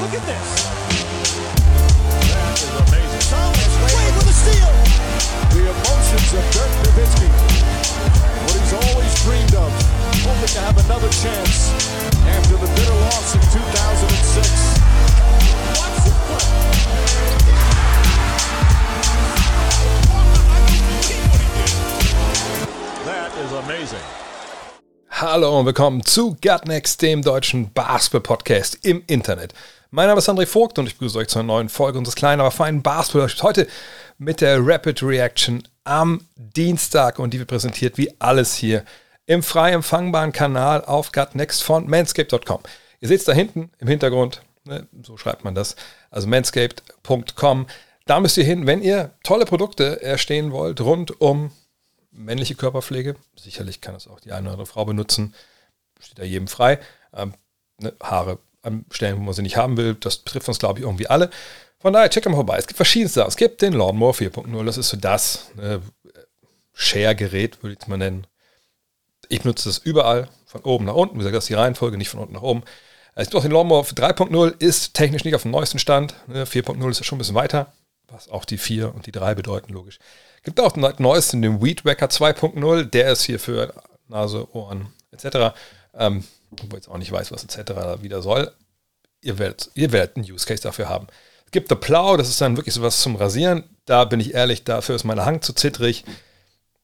Look at this. That is amazing. Thomas Wade with a steal. The emotions of Dirk Nowitzki. What he's always dreamed of. Hoping to have another chance after the bitter loss in 2006. Watch this. That is amazing. Hallo und willkommen zu Gutnext, dem deutschen Basketball-Podcast im Internet. Mein Name ist André Vogt und ich begrüße euch zu einer neuen Folge unseres kleinen, aber feinen basketball Heute mit der Rapid Reaction am Dienstag und die wird präsentiert wie alles hier im frei empfangbaren Kanal auf Gutnext von manscaped.com. Ihr seht es da hinten im Hintergrund, ne, so schreibt man das, also manscaped.com. Da müsst ihr hin, wenn ihr tolle Produkte erstehen wollt rund um männliche Körperpflege. Sicherlich kann das auch die eine oder andere Frau benutzen. Steht da jedem frei. Ähm, ne, Haare an Stellen, wo man sie nicht haben will, das betrifft uns, glaube ich, irgendwie alle. Von daher, check mal vorbei. Es gibt verschiedenste. Es gibt den Lawnmower 4.0. Das ist so das ne, Share-Gerät, würde ich es mal nennen. Ich benutze das überall, von oben nach unten. Wie gesagt, das ist die Reihenfolge, nicht von unten nach oben. Es gibt auch den Lawnmower 3.0, ist technisch nicht auf dem neuesten Stand. Ne, 4.0 ist ja schon ein bisschen weiter, was auch die 4 und die 3 bedeuten, logisch. Gibt auch den neuesten, den Weed Wacker 2.0. Der ist hier für Nase, Ohren etc. Ähm, wo jetzt auch nicht weiß, was etc. wieder soll. Ihr werdet, ihr werdet einen Use Case dafür haben. Es gibt The Plow, das ist dann wirklich sowas zum Rasieren. Da bin ich ehrlich, dafür ist meine Hang zu zittrig.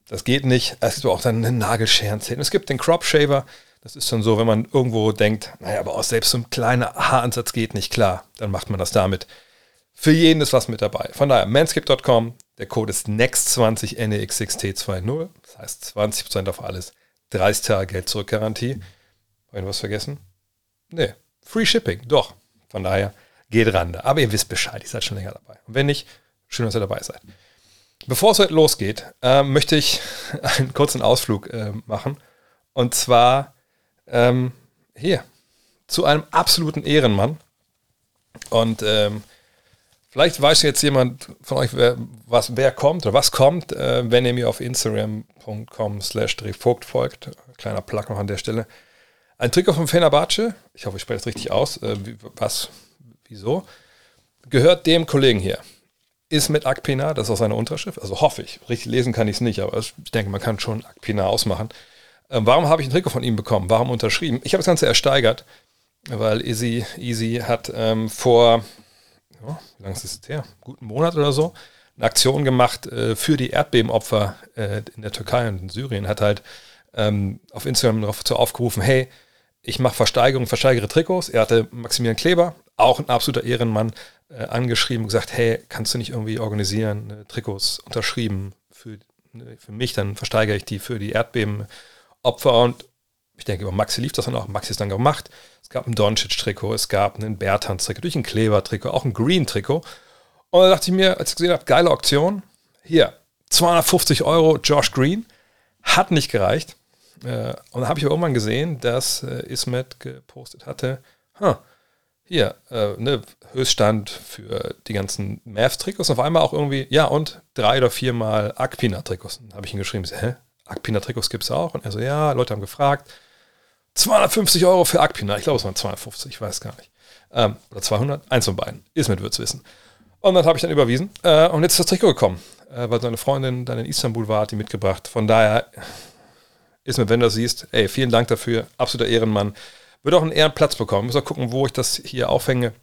Das geht nicht. Es gibt auch dann eine Nagelscheren. Es gibt den Crop Shaver. Das ist dann so, wenn man irgendwo denkt, naja, aber auch selbst so ein kleiner Haaransatz geht nicht klar, dann macht man das damit. Für jeden ist was mit dabei. Von daher, manscape.com, der Code ist NEXT20 NEX6T20. Das heißt 20% auf alles. 30 Tage Geld zurück Garantie. Habe ich was vergessen? Nee. Free Shipping. Doch. Von daher geht ran. Aber ihr wisst Bescheid. Ihr seid schon länger dabei. Und wenn nicht, schön, dass ihr dabei seid. Bevor es heute losgeht, äh, möchte ich einen kurzen Ausflug äh, machen. Und zwar ähm, hier zu einem absoluten Ehrenmann. Und ähm, Vielleicht weiß jetzt jemand von euch, wer, was, wer kommt oder was kommt, äh, wenn ihr mir auf instagram.com slash folgt. Kleiner Plug noch an der Stelle. Ein Trikot von Fenerbahce, ich hoffe, ich spreche das richtig aus, äh, was, wieso, gehört dem Kollegen hier. Ist mit Akpina, das ist auch seine Unterschrift, also hoffe ich. Richtig lesen kann ich es nicht, aber ich denke, man kann schon Akpina ausmachen. Äh, warum habe ich ein Trikot von ihm bekommen? Warum unterschrieben? Ich habe das Ganze ersteigert, weil Easy, Easy hat ähm, vor ja, wie lange ist das her? Guten Monat oder so, eine Aktion gemacht äh, für die Erdbebenopfer äh, in der Türkei und in Syrien. Hat halt ähm, auf Instagram dazu aufgerufen, hey, ich mache Versteigerung, versteigere Trikots. Er hatte Maximilian Kleber, auch ein absoluter Ehrenmann, äh, angeschrieben und gesagt, hey, kannst du nicht irgendwie organisieren, ne, Trikots unterschrieben für, ne, für mich, dann versteigere ich die für die Erdbebenopfer und ich denke, über Maxi lief das dann auch. Maxi ist dann gemacht. Es gab ein Doncic-Trikot, es gab einen Bertans-Trikot, durch ein Kleber-Trikot, auch ein Green-Trikot. Und da dachte ich mir, als ich gesehen habe, geile Auktion, hier, 250 Euro Josh Green, hat nicht gereicht. Äh, und dann habe ich irgendwann gesehen, dass äh, Ismet gepostet hatte, huh, hier, äh, ne, Höchststand für die ganzen Mavs-Trikots. Auf einmal auch irgendwie, ja, und drei oder viermal Akpina-Trikots. Dann habe ich ihn geschrieben, hä? Akpina-Trikots gibt es auch? Und er so, ja, Leute haben gefragt. 250 Euro für Akpina. Ich glaube, es waren 250, ich weiß gar nicht. Ähm, oder 200, eins von beiden. Ist mit wird's wissen. Und dann habe ich dann überwiesen. Äh, und jetzt ist das Trikot gekommen, äh, weil seine Freundin dann in Istanbul war, hat die mitgebracht. Von daher ist mir, wenn du das siehst, ey, vielen Dank dafür. Absoluter Ehrenmann. Wird auch einen Ehrenplatz bekommen. Muss auch gucken, wo ich das hier aufhänge.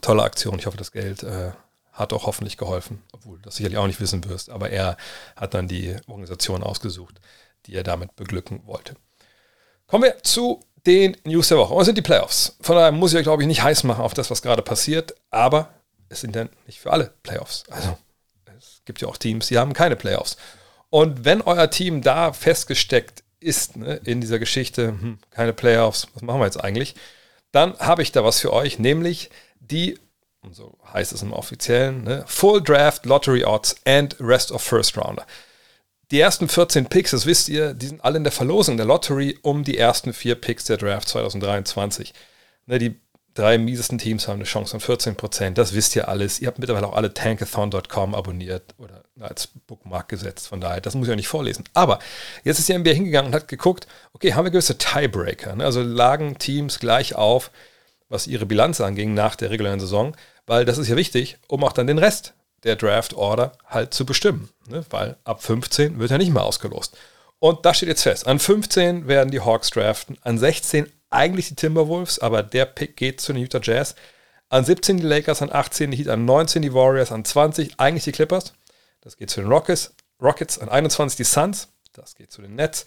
Tolle Aktion. Ich hoffe, das Geld äh, hat auch hoffentlich geholfen, obwohl das sicherlich auch nicht wissen wirst. Aber er hat dann die Organisation ausgesucht, die er damit beglücken wollte. Kommen wir zu den News der Woche. Und es sind die Playoffs. Von daher muss ich euch, glaube ich, nicht heiß machen auf das, was gerade passiert. Aber es sind dann nicht für alle Playoffs. Also es gibt ja auch Teams, die haben keine Playoffs. Und wenn euer Team da festgesteckt ist ne, in dieser Geschichte, hm, keine Playoffs, was machen wir jetzt eigentlich? Dann habe ich da was für euch, nämlich die, so heißt es im offiziellen, ne, Full Draft Lottery Odds and Rest of First Rounder die ersten 14 Picks, das wisst ihr, die sind alle in der Verlosung der Lottery um die ersten vier Picks der Draft 2023. Ne, die drei miesesten Teams haben eine Chance von 14 Prozent. Das wisst ihr alles. Ihr habt mittlerweile auch alle tankathon.com abonniert oder als Bookmark gesetzt. Von daher, das muss ich auch nicht vorlesen. Aber jetzt ist die NBA hingegangen und hat geguckt, okay, haben wir gewisse Tiebreaker. Ne? Also lagen Teams gleich auf, was ihre Bilanz anging nach der regulären Saison, weil das ist ja wichtig, um auch dann den Rest der Draft Order halt zu bestimmen. Ne? Weil ab 15 wird er nicht mehr ausgelost. Und das steht jetzt fest. An 15 werden die Hawks draften, an 16 eigentlich die Timberwolves, aber der Pick geht zu den Utah Jazz. An 17 die Lakers, an 18 die Heat, an 19 die Warriors, an 20 eigentlich die Clippers. Das geht zu den Rockets. Rockets, an 21 die Suns. Das geht zu den Nets.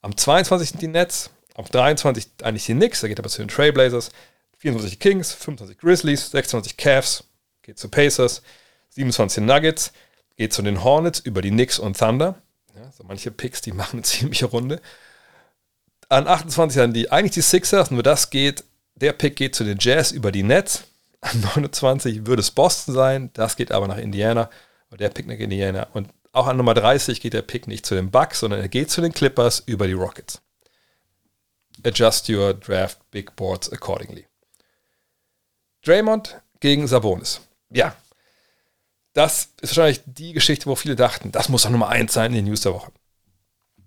Am 22 sind die Nets. Am 23 eigentlich die Knicks. Da geht aber zu den Trailblazers. 24 Kings, 25 Grizzlies, 26 Cavs. Geht zu Pacers. 27 Nuggets. Geht zu den Hornets über die Knicks und Thunder. Ja, so manche Picks, die machen eine ziemliche Runde. An 28 dann die, eigentlich die Sixers, nur das geht, der Pick geht zu den Jazz über die Nets. An 29 würde es Boston sein, das geht aber nach Indiana, oder der Pick nach Indiana. Und auch an Nummer 30 geht der Pick nicht zu den Bucks, sondern er geht zu den Clippers über die Rockets. Adjust your draft big boards accordingly. Draymond gegen Sabonis. Ja, das ist wahrscheinlich die Geschichte, wo viele dachten, das muss doch Nummer 1 sein in den News der Woche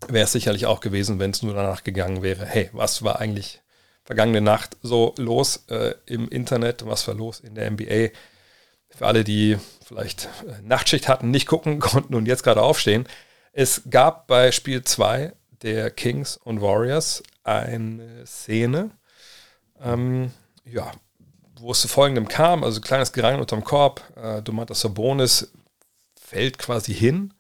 wäre es sicherlich auch gewesen, wenn es nur danach gegangen wäre, hey, was war eigentlich vergangene Nacht so los äh, im Internet, was war los in der NBA? Für alle, die vielleicht äh, Nachtschicht hatten, nicht gucken konnten und jetzt gerade aufstehen. Es gab bei Spiel 2 der Kings und Warriors eine Szene, ähm, ja, wo es zu folgendem kam, also kleines Gerangel unterm Korb, äh, Domantas Sabonis fällt quasi hin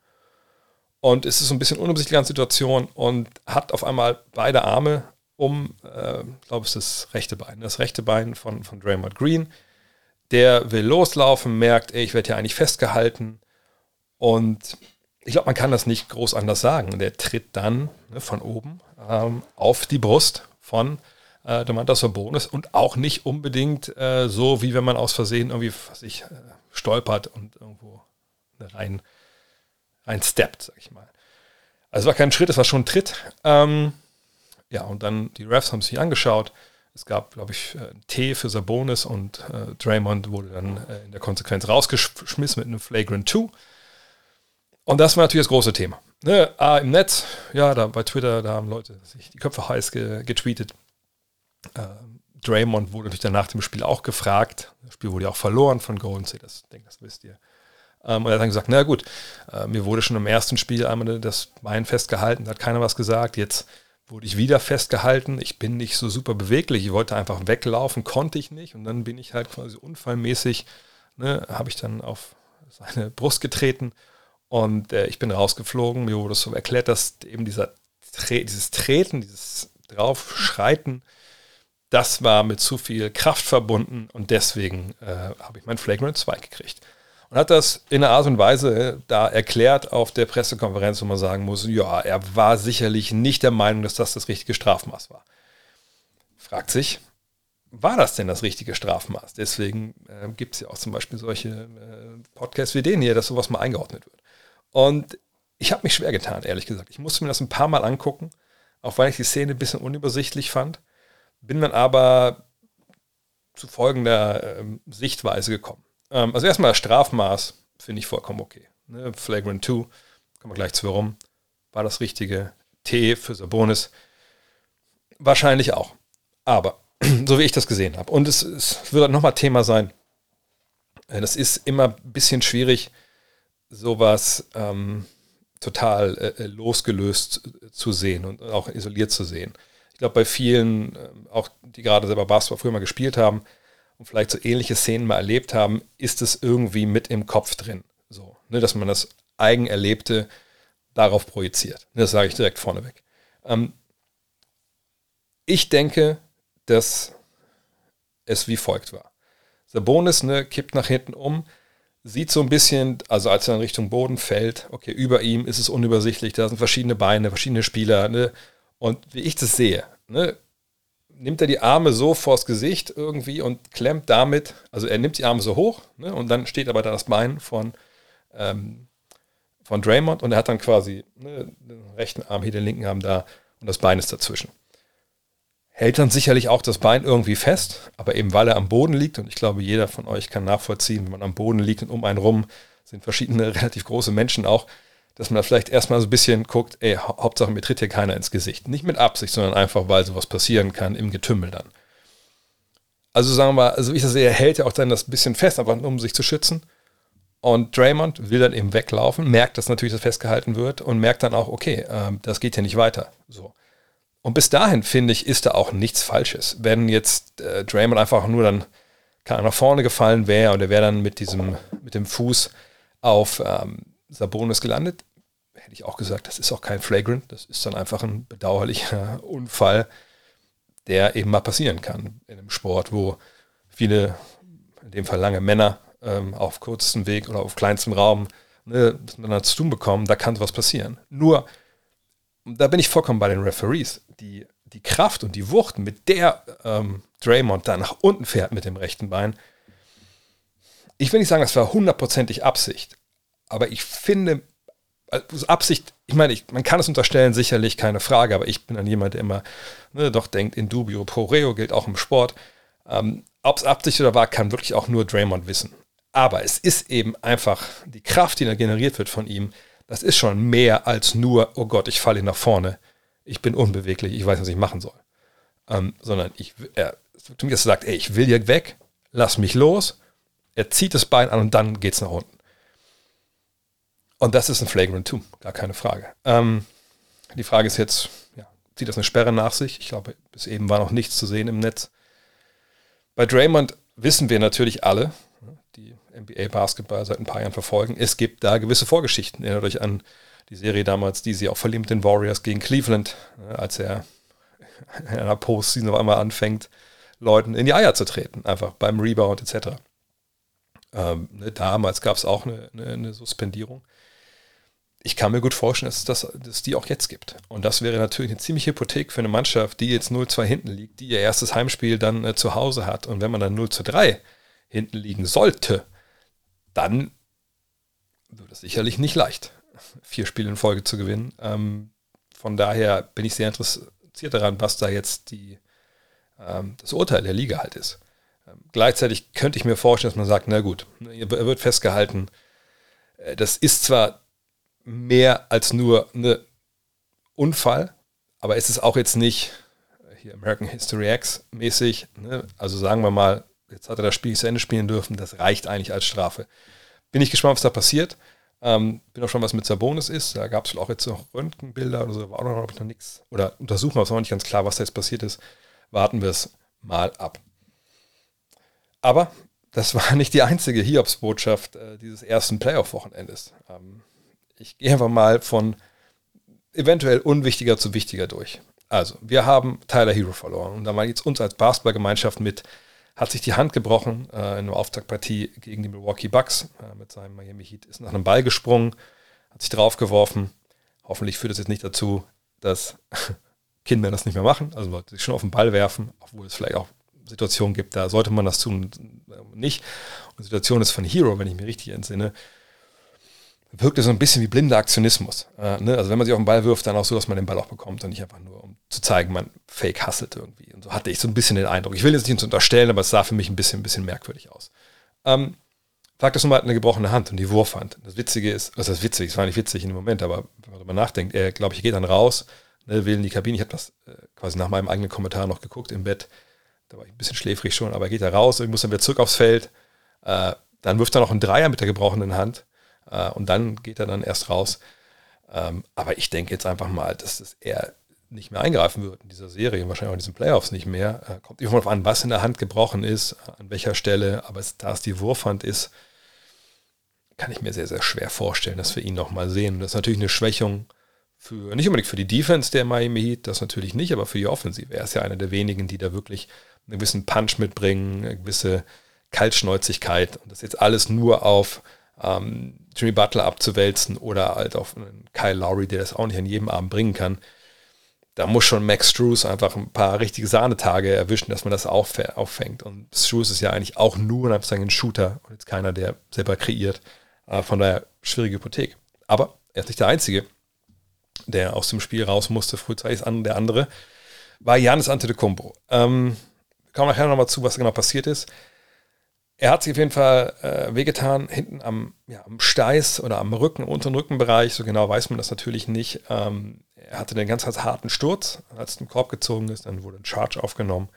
und es ist so ein bisschen unübersichtliche ganze Situation und hat auf einmal beide Arme um, äh, glaube ich, das rechte Bein. Das rechte Bein von, von Draymond Green. Der will loslaufen, merkt, ey, ich werde hier eigentlich festgehalten. Und ich glaube, man kann das nicht groß anders sagen. Der tritt dann ne, von oben ähm, auf die Brust von äh, Domantas Sabonis und auch nicht unbedingt äh, so, wie wenn man aus Versehen irgendwie sich äh, stolpert und irgendwo rein reinsteppt, sag ich mal. Also es war kein Schritt, es war schon ein Tritt. Ähm, ja, und dann die Refs haben sich angeschaut. Es gab, glaube ich, einen äh, T für Sabonis und äh, Draymond wurde dann äh, in der Konsequenz rausgeschmissen mit einem Flagrant 2. Und das war natürlich das große Thema. Ne, ah, Im Netz, ja, da bei Twitter, da haben Leute sich die Köpfe heiß ge getweetet. Äh, Draymond wurde natürlich dann nach dem Spiel auch gefragt. Das Spiel wurde ja auch verloren von Golden State, das, denke, das wisst ihr. Ähm, und er hat dann gesagt, na gut, äh, mir wurde schon im ersten Spiel einmal das Bein festgehalten, da hat keiner was gesagt. Jetzt wurde ich wieder festgehalten. Ich bin nicht so super beweglich. Ich wollte einfach weglaufen, konnte ich nicht. Und dann bin ich halt quasi unfallmäßig, ne, habe ich dann auf seine Brust getreten und äh, ich bin rausgeflogen. Mir wurde so erklärt, dass eben dieser dieses Treten, dieses Draufschreiten, das war mit zu viel Kraft verbunden und deswegen äh, habe ich mein Flagrant 2 gekriegt und hat das in einer Art und Weise da erklärt auf der Pressekonferenz, wo man sagen muss, ja, er war sicherlich nicht der Meinung, dass das das richtige Strafmaß war. Fragt sich, war das denn das richtige Strafmaß? Deswegen äh, gibt es ja auch zum Beispiel solche äh, Podcasts wie den hier, dass sowas mal eingeordnet wird. Und ich habe mich schwer getan, ehrlich gesagt. Ich musste mir das ein paar Mal angucken, auch weil ich die Szene ein bisschen unübersichtlich fand. Bin dann aber zu folgender äh, Sichtweise gekommen. Ähm, also erstmal das Strafmaß finde ich vollkommen okay. Ne? Flagrant 2, kommen wir gleich zu warum. War das richtige T für Sabonis? Wahrscheinlich auch. Aber so wie ich das gesehen habe. Und es, es wird nochmal Thema sein. Äh, das ist immer ein bisschen schwierig, sowas ähm, total äh, äh losgelöst zu sehen und auch isoliert zu sehen. Ich glaube, bei vielen, äh, auch die gerade selber Basketball früher mal gespielt haben, und vielleicht so ähnliche Szenen mal erlebt haben, ist es irgendwie mit im Kopf drin. So, ne, dass man das Eigenerlebte darauf projiziert. Das sage ich direkt vorneweg. Ähm, ich denke, dass es wie folgt war. Sabonis ne, kippt nach hinten um, sieht so ein bisschen, also als er in Richtung Boden fällt, okay, über ihm ist es unübersichtlich, da sind verschiedene Beine, verschiedene Spieler, ne, und wie ich das sehe, ne, nimmt er die Arme so vors Gesicht irgendwie und klemmt damit, also er nimmt die Arme so hoch ne, und dann steht aber da das Bein von, ähm, von Draymond und er hat dann quasi ne, den rechten Arm hier, den linken Arm da und das Bein ist dazwischen. Hält dann sicherlich auch das Bein irgendwie fest, aber eben weil er am Boden liegt und ich glaube, jeder von euch kann nachvollziehen, wenn man am Boden liegt und um einen rum sind verschiedene relativ große Menschen auch, dass man da vielleicht erstmal so ein bisschen guckt, ey, Hauptsache mir tritt hier keiner ins Gesicht. Nicht mit Absicht, sondern einfach, weil sowas passieren kann im Getümmel dann. Also sagen wir mal, also wie ich das sehe, er hält ja auch dann das bisschen fest, einfach um sich zu schützen. Und Draymond will dann eben weglaufen, merkt, dass natürlich das festgehalten wird und merkt dann auch, okay, äh, das geht ja nicht weiter. So. Und bis dahin, finde ich, ist da auch nichts Falsches. Wenn jetzt äh, Draymond einfach nur dann nach vorne gefallen wäre und er wäre dann mit diesem, mit dem Fuß auf ähm, Sabonis gelandet, hätte ich auch gesagt, das ist auch kein Flagrant, das ist dann einfach ein bedauerlicher Unfall, der eben mal passieren kann in einem Sport, wo viele, in dem Fall lange Männer, ähm, auf kurzem Weg oder auf kleinstem Raum ne, miteinander zu tun bekommen, da kann was passieren. Nur, da bin ich vollkommen bei den Referees. Die, die Kraft und die Wucht, mit der ähm, Draymond da nach unten fährt mit dem rechten Bein, ich will nicht sagen, das war hundertprozentig Absicht, aber ich finde, also Absicht, ich meine, ich, man kann es unterstellen, sicherlich keine Frage, aber ich bin dann jemand, der immer ne, doch denkt, in dubio pro reo gilt auch im Sport. Ähm, Ob es Absicht oder war, kann wirklich auch nur Draymond wissen. Aber es ist eben einfach die Kraft, die da generiert wird von ihm, das ist schon mehr als nur, oh Gott, ich falle nach vorne, ich bin unbeweglich, ich weiß, was ich machen soll. Ähm, sondern ich, er, zu mir sagt, ey, ich will hier weg, lass mich los. Er zieht das Bein an und dann geht es nach unten. Und das ist ein Flagrant 2, gar keine Frage. Ähm, die Frage ist jetzt, ja, zieht das eine Sperre nach sich? Ich glaube, bis eben war noch nichts zu sehen im Netz. Bei Draymond wissen wir natürlich alle, die NBA-Basketball seit ein paar Jahren verfolgen, es gibt da gewisse Vorgeschichten. Erinnert euch an die Serie damals, die sie auch verliehen mit den Warriors gegen Cleveland, als er in einer Postseason auf einmal anfängt, Leuten in die Eier zu treten, einfach beim Rebound etc. Ähm, ne, damals gab es auch eine, eine, eine, Suspendierung. Ich kann mir gut vorstellen, dass es das, dass die auch jetzt gibt. Und das wäre natürlich eine ziemliche Hypothek für eine Mannschaft, die jetzt 0-2 hinten liegt, die ihr erstes Heimspiel dann äh, zu Hause hat. Und wenn man dann 0-3 hinten liegen sollte, dann wird es sicherlich nicht leicht, vier Spiele in Folge zu gewinnen. Ähm, von daher bin ich sehr interessiert daran, was da jetzt die, ähm, das Urteil der Liga halt ist. Ähm, gleichzeitig könnte ich mir vorstellen, dass man sagt, na gut, er wird festgehalten, äh, das ist zwar mehr als nur ein Unfall, aber es ist auch jetzt nicht äh, hier American History X mäßig. Ne? Also sagen wir mal, jetzt hat er das Spiel zu Ende spielen dürfen, das reicht eigentlich als Strafe. Bin ich gespannt, was da passiert. Ähm, bin auch schon, was mit Sabonis ist. Da gab es auch jetzt noch Röntgenbilder oder so, war auch noch, noch nichts. Oder untersuchen wir es noch nicht ganz klar, was da jetzt passiert ist. Warten wir es mal ab. Aber das war nicht die einzige Hiobs-Botschaft äh, dieses ersten Playoff-Wochenendes. Ähm, ich gehe einfach mal von eventuell unwichtiger zu wichtiger durch. Also, wir haben Tyler Hero verloren. Und da mal jetzt uns als Basketballgemeinschaft mit hat sich die Hand gebrochen äh, in einer Auftaktpartie gegen die Milwaukee Bucks äh, mit seinem Miami Heat, ist nach einem Ball gesprungen, hat sich draufgeworfen. Hoffentlich führt das jetzt nicht dazu, dass Kinder das nicht mehr machen, also Leute sich schon auf den Ball werfen, obwohl es vielleicht auch Situationen gibt, da sollte man das tun, nicht. Und die Situation ist von Hero, wenn ich mich richtig entsinne, wirkte so ein bisschen wie blinder Aktionismus. Äh, ne? Also wenn man sich auf den Ball wirft, dann auch so, dass man den Ball auch bekommt und nicht einfach nur, um zu zeigen, man fake hustelt irgendwie. Und so hatte ich so ein bisschen den Eindruck. Ich will jetzt nicht unterstellen, aber es sah für mich ein bisschen, ein bisschen merkwürdig aus. Ähm, Fakt ist, man hat eine gebrochene Hand und die Wurfhand. Das Witzige ist, was ist witzig? Es war nicht witzig in dem Moment, aber wenn man darüber nachdenkt, er, glaube ich, geht dann raus, ne, will in die Kabine. Ich habe das äh, quasi nach meinem eigenen Kommentar noch geguckt im Bett. Da war ich ein bisschen schläfrig schon, aber er geht da raus, ich muss dann wieder zurück aufs Feld. Äh, dann wirft er noch einen Dreier mit der gebrochenen Hand äh, und dann geht er dann erst raus. Ähm, aber ich denke jetzt einfach mal, dass das er nicht mehr eingreifen wird in dieser Serie, wahrscheinlich auch in diesen Playoffs nicht mehr. Äh, kommt immer darauf an, was in der Hand gebrochen ist, an welcher Stelle, aber da es die Wurfhand ist, kann ich mir sehr, sehr schwer vorstellen, dass wir ihn nochmal sehen. Das ist natürlich eine Schwächung für, nicht unbedingt für die Defense der Miami Heat, das natürlich nicht, aber für die Offensive. Er ist ja einer der wenigen, die da wirklich einen gewissen Punch mitbringen, eine gewisse Kaltschnäuzigkeit und das jetzt alles nur auf ähm, Jimmy Butler abzuwälzen oder halt auf einen Kyle Lowry, der das auch nicht an jedem Abend bringen kann. Da muss schon Max Struess einfach ein paar richtige Sahnetage erwischen, dass man das auffängt. Und Struess ist ja eigentlich auch nur ein Shooter und jetzt keiner, der selber kreiert. Äh, von daher schwierige Hypothek. Aber er ist nicht der Einzige, der aus dem Spiel raus musste, frühzeitig der andere, war Janis Antetokounmpo. Ähm, kommen nachher nochmal zu, was genau passiert ist. Er hat sich auf jeden Fall äh, wehgetan, hinten am, ja, am Steiß oder am Rücken, unteren Rückenbereich, so genau weiß man das natürlich nicht. Ähm, er hatte einen ganz, ganz harten Sturz, als es Korb gezogen ist, dann wurde ein Charge aufgenommen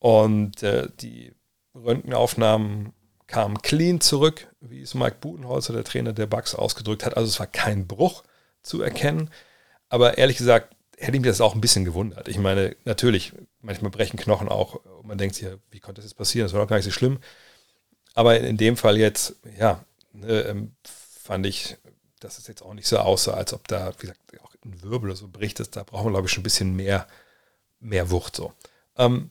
Und äh, die Röntgenaufnahmen kamen clean zurück, wie es Mike Budenholzer, der Trainer der Bucks, ausgedrückt hat. Also es war kein Bruch zu erkennen. Aber ehrlich gesagt, hätte mich das auch ein bisschen gewundert. Ich meine, natürlich, manchmal brechen Knochen auch. Und man denkt sich, wie konnte das jetzt passieren? Das war doch gar nicht so schlimm. Aber in dem Fall jetzt, ja, ähm, fand ich, dass es jetzt auch nicht so aussah, als ob da, wie gesagt, auch ein Wirbel oder so bricht. Da brauchen wir, glaube ich, schon ein bisschen mehr, mehr Wucht so. Ähm,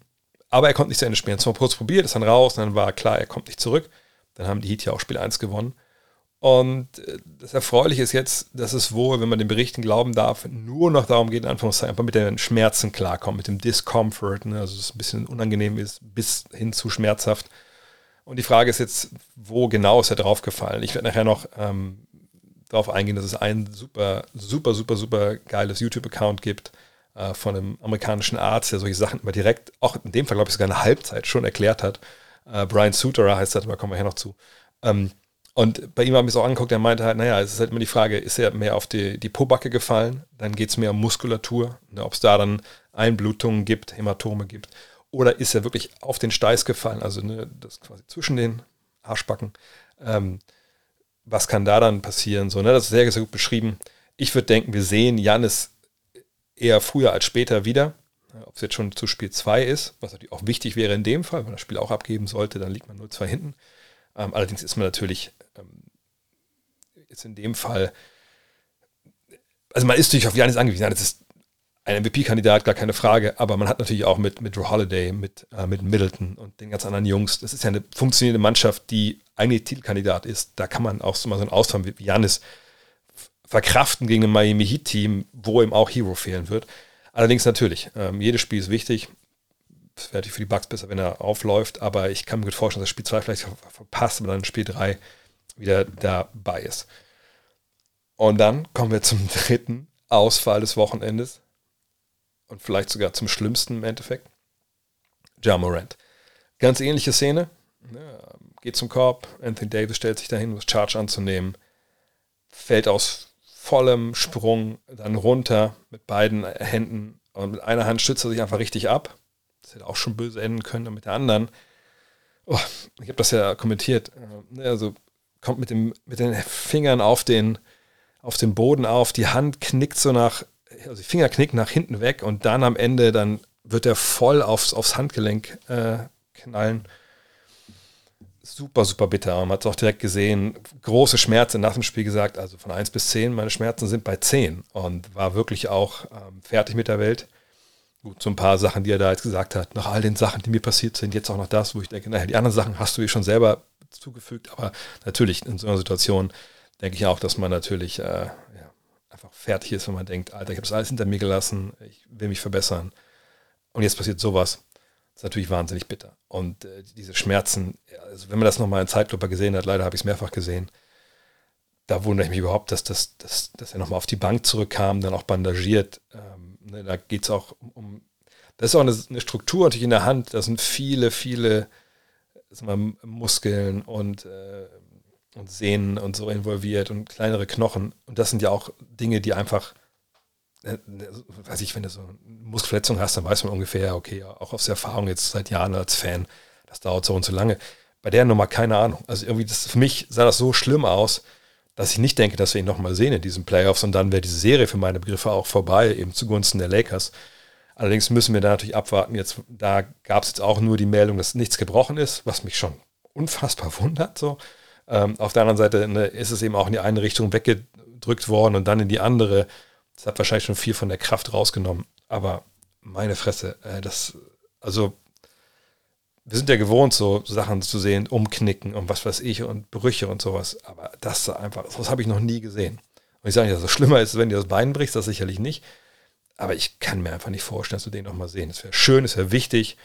aber er konnte nicht zu Ende spielen. Es war kurz probiert, ist dann raus und dann war klar, er kommt nicht zurück. Dann haben die Heat ja auch Spiel 1 gewonnen. Und äh, das Erfreuliche ist jetzt, dass es wohl, wenn man den Berichten glauben darf, nur noch darum geht, in Anführungszeichen, einfach mit den Schmerzen klarkommen, mit dem Discomfort, ne? also es ein bisschen unangenehm ist, bis hin zu schmerzhaft. Und die Frage ist jetzt, wo genau ist er draufgefallen? Ich werde nachher noch ähm, darauf eingehen, dass es ein super, super, super, super geiles YouTube-Account gibt äh, von einem amerikanischen Arzt, der solche Sachen immer direkt, auch in dem Fall, glaube ich, sogar eine Halbzeit schon erklärt hat. Äh, Brian Suterer heißt das, da kommen wir her noch zu. Ähm, und bei ihm habe ich es auch angeguckt, er meinte halt, naja, es ist halt immer die Frage, ist er mehr auf die, die Pobacke gefallen? Dann geht es mehr um Muskulatur, ne, ob es da dann Einblutungen gibt, Hämatome gibt. Oder ist er wirklich auf den Steiß gefallen, also ne, das quasi zwischen den Arschbacken? Ähm, was kann da dann passieren? So, ne, das ist sehr, sehr gut beschrieben. Ich würde denken, wir sehen Janis eher früher als später wieder. Ob es jetzt schon zu Spiel 2 ist, was natürlich auch wichtig wäre in dem Fall, wenn das Spiel auch abgeben sollte, dann liegt man 0-2 hinten. Ähm, allerdings ist man natürlich ähm, jetzt in dem Fall, also man ist natürlich auf Janis angewiesen. Das ist ein MVP-Kandidat, gar keine Frage, aber man hat natürlich auch mit, mit Drew Holiday, mit, äh, mit Middleton und den ganz anderen Jungs, das ist ja eine funktionierende Mannschaft, die eigentlich Titelkandidat ist. Da kann man auch so mal so einen Ausfall wie Janis verkraften gegen ein Miami Heat-Team, wo ihm auch Hero fehlen wird. Allerdings natürlich, ähm, jedes Spiel ist wichtig. Es wäre natürlich für die Bugs besser, wenn er aufläuft, aber ich kann mir gut vorstellen, dass Spiel 2 vielleicht verpasst, aber dann Spiel 3 wieder dabei ist. Und dann kommen wir zum dritten Ausfall des Wochenendes und vielleicht sogar zum schlimmsten im Endeffekt. Ja Morant. Ganz ähnliche Szene. Geht zum Korb. Anthony Davis stellt sich dahin, um das Charge anzunehmen. Fällt aus vollem Sprung dann runter mit beiden Händen. Und mit einer Hand stützt er sich einfach richtig ab. Das hätte auch schon böse enden können. Und mit der anderen, oh, ich habe das ja kommentiert, äh, also kommt mit, dem, mit den Fingern auf den, auf den Boden auf, die Hand knickt so nach also die Finger knicken nach hinten weg und dann am Ende, dann wird er voll aufs, aufs Handgelenk äh, knallen. Super, super bitter. Man hat es auch direkt gesehen. Große Schmerzen nach dem Spiel gesagt, also von 1 bis 10, meine Schmerzen sind bei 10 und war wirklich auch ähm, fertig mit der Welt. Gut, so ein paar Sachen, die er da jetzt gesagt hat, nach all den Sachen, die mir passiert sind, jetzt auch noch das, wo ich denke, naja, die anderen Sachen hast du dir schon selber zugefügt, aber natürlich in so einer Situation denke ich auch, dass man natürlich äh, einfach fertig ist, wenn man denkt, Alter, ich habe das alles hinter mir gelassen, ich will mich verbessern. Und jetzt passiert sowas. Das ist natürlich wahnsinnig bitter. Und äh, diese Schmerzen, also wenn man das nochmal in Zeitlupe gesehen hat, leider habe ich es mehrfach gesehen, da wundere ich mich überhaupt, dass, das, dass, dass er nochmal auf die Bank zurückkam, dann auch bandagiert. Ähm, ne, da geht es auch um, um, das ist auch eine, eine, Struktur natürlich in der Hand, da sind viele, viele mal, Muskeln und äh, und Sehnen und so involviert und kleinere Knochen. Und das sind ja auch Dinge, die einfach, äh, weiß ich, wenn du so eine Muskelverletzung hast, dann weiß man ungefähr, okay, auch aus Erfahrung jetzt seit Jahren als Fan, das dauert so und so lange. Bei der Nummer keine Ahnung. Also irgendwie, das, für mich sah das so schlimm aus, dass ich nicht denke, dass wir ihn nochmal sehen in diesen Playoffs und dann wäre diese Serie für meine Begriffe auch vorbei, eben zugunsten der Lakers. Allerdings müssen wir da natürlich abwarten. Jetzt, da gab es jetzt auch nur die Meldung, dass nichts gebrochen ist, was mich schon unfassbar wundert. So. Ähm, auf der anderen Seite ne, ist es eben auch in die eine Richtung weggedrückt worden und dann in die andere. Das hat wahrscheinlich schon viel von der Kraft rausgenommen. Aber meine Fresse, äh, das, also wir sind ja gewohnt, so Sachen zu sehen, umknicken und was weiß ich und Brüche und sowas. Aber das einfach, das habe ich noch nie gesehen. Und ich sage nicht, dass es schlimmer ist, wenn dir das Bein brichst, das sicherlich nicht. Aber ich kann mir einfach nicht vorstellen, dass wir den nochmal sehen. Es wäre schön, es wäre wichtig.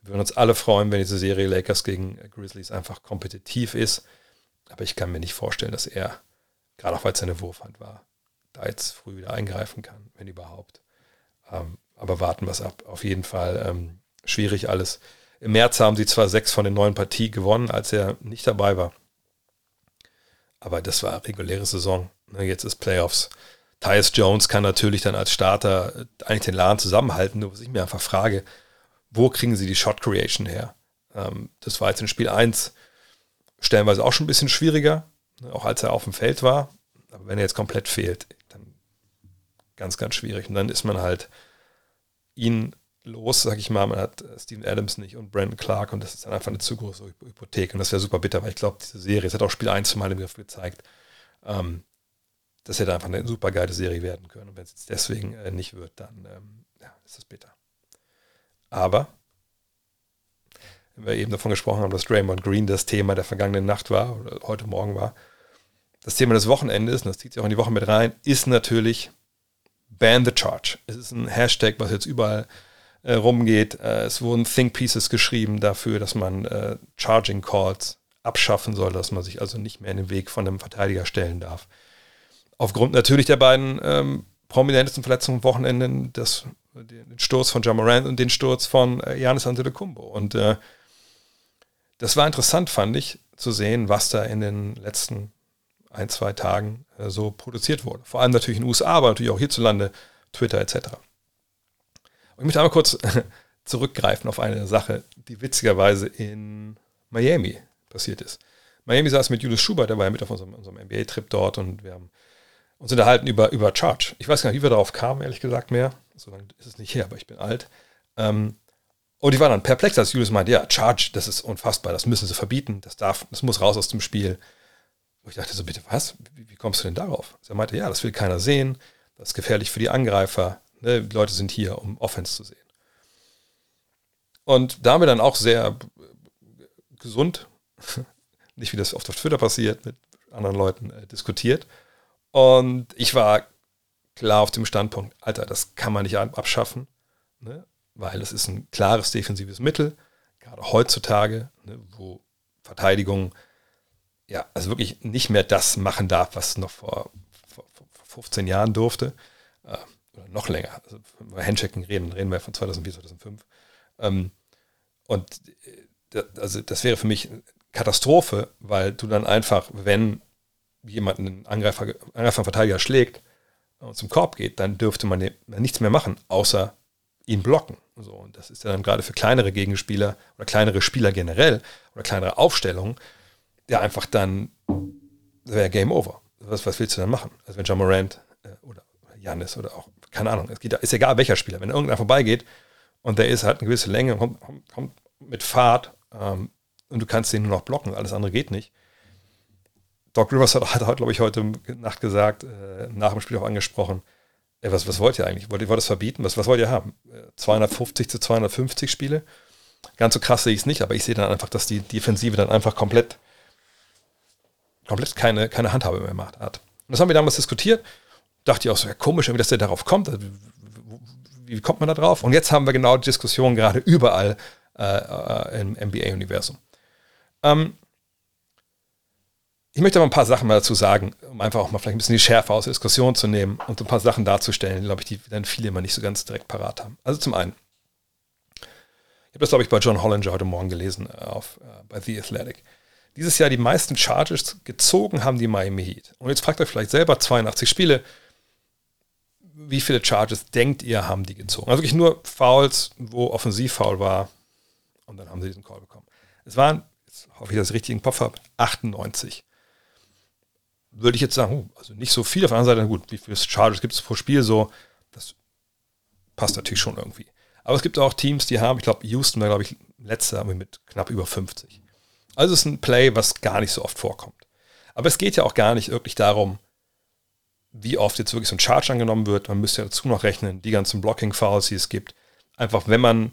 Wir würden uns alle freuen, wenn diese Serie Lakers gegen Grizzlies einfach kompetitiv ist. Aber ich kann mir nicht vorstellen, dass er, gerade auch weil es seine Wurfhand war, da jetzt früh wieder eingreifen kann, wenn überhaupt. Ähm, aber warten wir es ab. Auf jeden Fall ähm, schwierig alles. Im März haben sie zwar sechs von den neun Partien gewonnen, als er nicht dabei war. Aber das war reguläre Saison. Ne, jetzt ist Playoffs. Tyus Jones kann natürlich dann als Starter eigentlich den Laden zusammenhalten. Nur was ich mir einfach frage, wo kriegen sie die Shot Creation her? Ähm, das war jetzt in Spiel 1 stellenweise auch schon ein bisschen schwieriger, ne, auch als er auf dem Feld war. Aber wenn er jetzt komplett fehlt, dann ganz, ganz schwierig. Und dann ist man halt ihn los, sag ich mal. Man hat äh, Steven Adams nicht und Brandon Clark und das ist dann einfach eine zu große Hypothek. Und das wäre super bitter, weil ich glaube, diese Serie, es hat auch Spiel 1 mal im Griff gezeigt, ähm, das hätte einfach eine super geile Serie werden können. Und wenn es jetzt deswegen äh, nicht wird, dann ähm, ja, ist das bitter. Aber wir eben davon gesprochen haben, dass Draymond Green das Thema der vergangenen Nacht war oder heute Morgen war, das Thema des Wochenendes, und das zieht sich auch in die Woche mit rein, ist natürlich Ban the Charge. Es ist ein Hashtag, was jetzt überall äh, rumgeht. Äh, es wurden Think Pieces geschrieben dafür, dass man äh, Charging Calls abschaffen soll, dass man sich also nicht mehr in den Weg von einem Verteidiger stellen darf. Aufgrund natürlich der beiden ähm, prominentesten Verletzungen am Wochenende, das, den Sturz von Jamoran und den Sturz von äh, Janis Antetokounmpo. Und äh, das war interessant, fand ich, zu sehen, was da in den letzten ein, zwei Tagen äh, so produziert wurde. Vor allem natürlich in den USA, aber natürlich auch hierzulande, Twitter etc. Und ich möchte einmal kurz zurückgreifen auf eine Sache, die witzigerweise in Miami passiert ist. Miami saß mit Julius Schubert, der war ja mit auf unserem, unserem NBA-Trip dort und wir haben uns unterhalten über, über Charge. Ich weiß gar nicht, wie wir darauf kamen, ehrlich gesagt mehr. So lange ist es nicht her, aber ich bin alt. Ähm, und ich war dann perplex, als Julius meinte, ja, Charge, das ist unfassbar, das müssen sie verbieten, das darf, das muss raus aus dem Spiel. Und ich dachte so, bitte was? Wie, wie kommst du denn darauf? Er meinte, ja, das will keiner sehen, das ist gefährlich für die Angreifer. Ne? Die Leute sind hier, um Offense zu sehen. Und da haben wir dann auch sehr gesund, nicht wie das oft auf Twitter passiert, mit anderen Leuten äh, diskutiert. Und ich war klar auf dem Standpunkt, Alter, das kann man nicht abschaffen, ne? Weil es ist ein klares defensives Mittel, gerade heutzutage, ne, wo Verteidigung ja, also wirklich nicht mehr das machen darf, was noch vor, vor, vor 15 Jahren durfte. Äh, oder noch länger. Also, wenn wir Handshaking reden, reden wir von 2004, 2005. Ähm, und äh, also das wäre für mich Katastrophe, weil du dann einfach, wenn jemand einen Angreifer, Angreifer Verteidiger schlägt und zum Korb geht, dann dürfte man nichts mehr machen, außer ihn blocken. So, und das ist ja dann gerade für kleinere Gegenspieler oder kleinere Spieler generell oder kleinere Aufstellungen ja einfach dann wäre Game Over. Was, was willst du dann machen? Also wenn John Morant äh, oder Janis oder auch, keine Ahnung, es geht, ist egal welcher Spieler, wenn irgendeiner vorbeigeht und der ist, hat eine gewisse Länge, kommt, kommt mit Fahrt ähm, und du kannst den nur noch blocken, alles andere geht nicht. Doc Rivers hat, hat glaube ich, heute Nacht gesagt, äh, nach dem Spiel auch angesprochen, ey, was, was wollt ihr eigentlich? Wollt ihr, wollt das verbieten? Was, was wollt ihr haben? 250 äh, zu 250 Spiele? Ganz so krass sehe ich es nicht, aber ich sehe dann einfach, dass die Defensive dann einfach komplett komplett keine, keine Handhabe mehr macht, hat. Und das haben wir damals diskutiert. Dachte ich auch so, ja, komisch, dass der darauf kommt. Also, wie kommt man da drauf? Und jetzt haben wir genau die Diskussion gerade überall äh, äh im NBA-Universum. Ähm, ich möchte aber ein paar Sachen mal dazu sagen, um einfach auch mal vielleicht ein bisschen die Schärfe aus der Diskussion zu nehmen und ein paar Sachen darzustellen, glaube ich, die dann viele immer nicht so ganz direkt parat haben. Also zum einen, ich habe das, glaube ich, bei John Hollinger heute Morgen gelesen, äh, auf, äh, bei The Athletic dieses Jahr die meisten Charges gezogen haben die Miami Heat. Und jetzt fragt euch vielleicht selber 82 Spiele, wie viele Charges denkt ihr, haben die gezogen? Also wirklich nur Fouls, wo Offensivfoul war und dann haben sie diesen Call bekommen. Es waren, jetzt hoffe ich, dass ich richtig im Kopf habe, 98. Würde ich jetzt sagen, oh, also nicht so viel. Auf der anderen Seite, gut, wie viele Charges gibt es pro Spiel so? Das passt natürlich schon irgendwie. Aber es gibt auch Teams, die haben, ich glaube, Houston war, glaube ich, letzter mit knapp über 50. Also es ist ein Play, was gar nicht so oft vorkommt. Aber es geht ja auch gar nicht wirklich darum, wie oft jetzt wirklich so ein Charge angenommen wird. Man müsste ja dazu noch rechnen, die ganzen Blocking-Fouls, die es gibt. Einfach, wenn man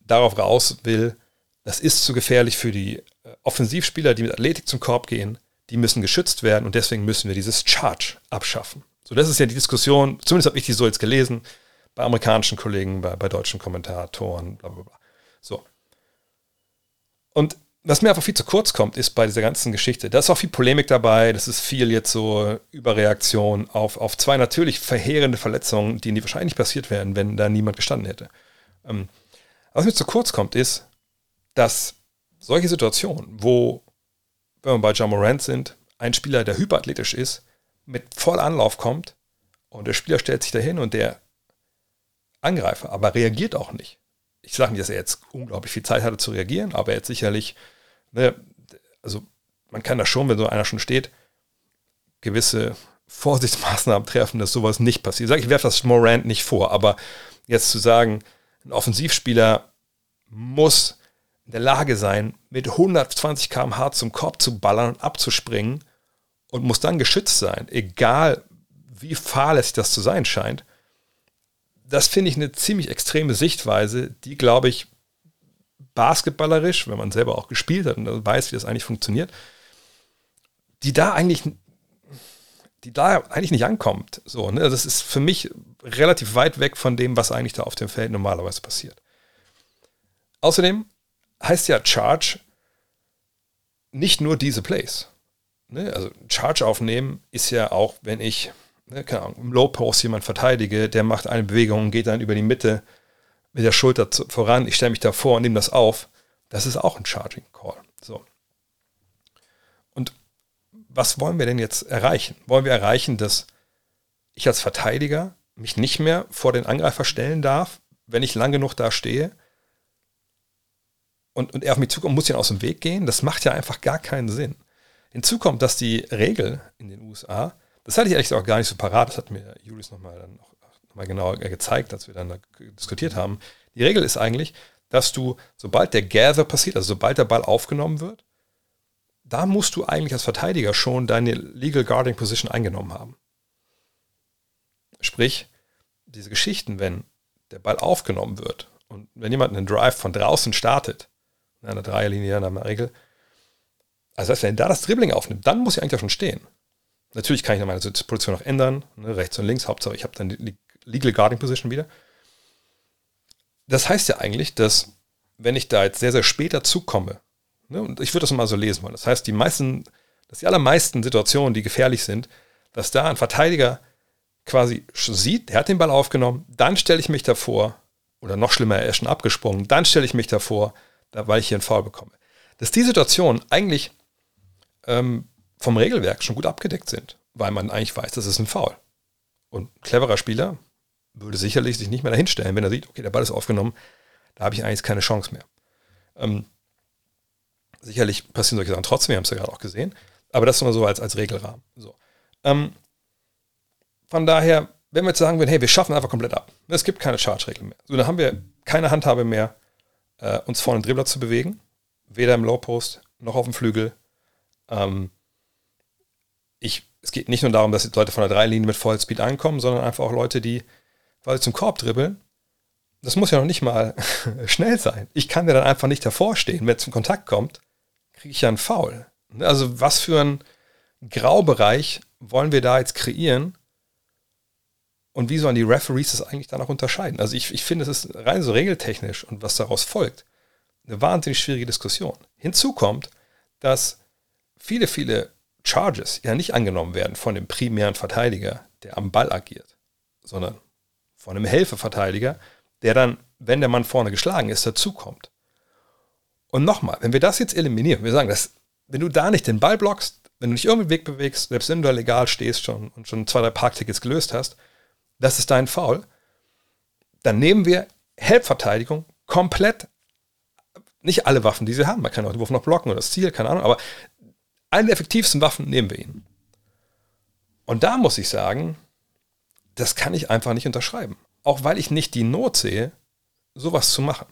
darauf raus will, das ist zu gefährlich für die äh, Offensivspieler, die mit Athletik zum Korb gehen. Die müssen geschützt werden und deswegen müssen wir dieses Charge abschaffen. So, das ist ja die Diskussion, zumindest habe ich die so jetzt gelesen, bei amerikanischen Kollegen, bei, bei deutschen Kommentatoren, bla bla bla. So. Und was mir einfach viel zu kurz kommt, ist bei dieser ganzen Geschichte, da ist auch viel Polemik dabei, das ist viel jetzt so Überreaktion auf, auf zwei natürlich verheerende Verletzungen, die wahrscheinlich passiert wären, wenn da niemand gestanden hätte. Ähm, was mir zu kurz kommt, ist, dass solche Situationen, wo, wenn wir bei John Morant sind, ein Spieler, der hyperathletisch ist, mit voll Anlauf kommt und der Spieler stellt sich dahin und der Angreifer aber reagiert auch nicht. ich sage nicht, dass er jetzt unglaublich viel Zeit hatte zu reagieren, aber er hat sicherlich, ne, also man kann da schon, wenn so einer schon steht, gewisse Vorsichtsmaßnahmen treffen, dass sowas nicht passiert. Ich sage, ich werfe das Morant nicht vor, aber jetzt zu sagen, ein Offensivspieler muss in der Lage sein, mit 120 km/h zum Korb zu ballern und abzuspringen und muss dann geschützt sein, egal wie fahrlässig das zu sein scheint. Das finde ich eine ziemlich extreme Sichtweise, die, glaube ich, basketballerisch, wenn man selber auch gespielt hat und weiß, wie das eigentlich funktioniert, die da eigentlich, die da eigentlich nicht ankommt. So, ne? Das ist für mich relativ weit weg von dem, was eigentlich da auf dem Feld normalerweise passiert. Außerdem heißt ja Charge nicht nur diese Plays. Ne? Also Charge aufnehmen ist ja auch, wenn ich ne, keine Ahnung, im Low Post jemand verteidige, der macht eine Bewegung und geht dann über die Mitte mit der Schulter zu, voran. Ich stelle mich davor und nehme das auf. Das ist auch ein Charging Call. So. Und was wollen wir denn jetzt erreichen? Wollen wir erreichen, dass ich als Verteidiger mich nicht mehr vor den Angreifer stellen darf, wenn ich lang genug da stehe? Und, und er auf mich zukommt, muss ich aus dem Weg gehen? Das macht ja einfach gar keinen Sinn. Hinzu kommt, dass die Regel in den USA, das hatte ich ehrlich gesagt auch gar nicht so parat, das hat mir Julius nochmal noch, noch mal genauer gezeigt, als wir dann da diskutiert haben. Die Regel ist eigentlich, dass du, sobald der Gather passiert, also sobald der Ball aufgenommen wird, da musst du eigentlich als Verteidiger schon deine Legal Guarding Position eingenommen haben. Sprich, diese Geschichten, wenn der Ball aufgenommen wird und wenn jemand einen Drive von draußen startet, in einer Dreierlinie in der Regel, also das heißt, wenn er da das Dribbling aufnimmt, dann muss ich eigentlich auch schon stehen. Natürlich kann ich meine Position noch ändern, ne, rechts und links, Hauptsache ich habe dann die Legal Guarding Position wieder. Das heißt ja eigentlich, dass wenn ich da jetzt sehr, sehr spät dazukomme, ne, und ich würde das mal so lesen wollen, das heißt, die meisten, dass die allermeisten Situationen, die gefährlich sind, dass da ein Verteidiger quasi sieht, der hat den Ball aufgenommen, dann stelle ich mich davor, oder noch schlimmer, er ist schon abgesprungen, dann stelle ich mich davor, da, weil ich hier einen Foul bekomme. Dass die Situation eigentlich ähm, vom Regelwerk schon gut abgedeckt sind, weil man eigentlich weiß, das ist ein Foul. Und ein cleverer Spieler würde sicherlich sich nicht mehr dahin stellen, wenn er sieht, okay, der Ball ist aufgenommen, da habe ich eigentlich keine Chance mehr. Ähm, sicherlich passieren solche Sachen trotzdem, wir haben es ja gerade auch gesehen, aber das nur so als, als Regelrahmen. So. Ähm, von daher, wenn wir jetzt sagen würden, hey, wir schaffen einfach komplett ab, es gibt keine Charge-Regel mehr, so, dann haben wir keine Handhabe mehr, äh, uns vorne den Dribbler zu bewegen, weder im Low-Post noch auf dem Flügel. Ähm, ich, es geht nicht nur darum, dass Leute von der Dreilinie mit Vollspeed ankommen, sondern einfach auch Leute, die weil zum Korb dribbeln. Das muss ja noch nicht mal schnell sein. Ich kann ja dann einfach nicht davor stehen. Wenn es zum Kontakt kommt, kriege ich ja einen Foul. Also was für ein Graubereich wollen wir da jetzt kreieren? Und wie sollen die Referees das eigentlich dann auch unterscheiden? Also ich, ich finde, es ist rein so regeltechnisch und was daraus folgt, eine wahnsinnig schwierige Diskussion. Hinzu kommt, dass viele, viele Charges ja nicht angenommen werden von dem primären Verteidiger, der am Ball agiert, sondern von einem Helferverteidiger, der dann, wenn der Mann vorne geschlagen ist, dazukommt. Und nochmal, wenn wir das jetzt eliminieren, wir sagen, dass, wenn du da nicht den Ball blockst, wenn du nicht irgendwie Weg bewegst, selbst wenn du da legal stehst schon und schon zwei, drei Parktickets gelöst hast, das ist dein Foul, dann nehmen wir Helpverteidigung komplett, nicht alle Waffen, die sie haben, man kann auch den Wurf noch blocken oder das Ziel, keine Ahnung, aber einen der effektivsten Waffen nehmen wir ihn. Und da muss ich sagen, das kann ich einfach nicht unterschreiben. Auch weil ich nicht die Not sehe, sowas zu machen.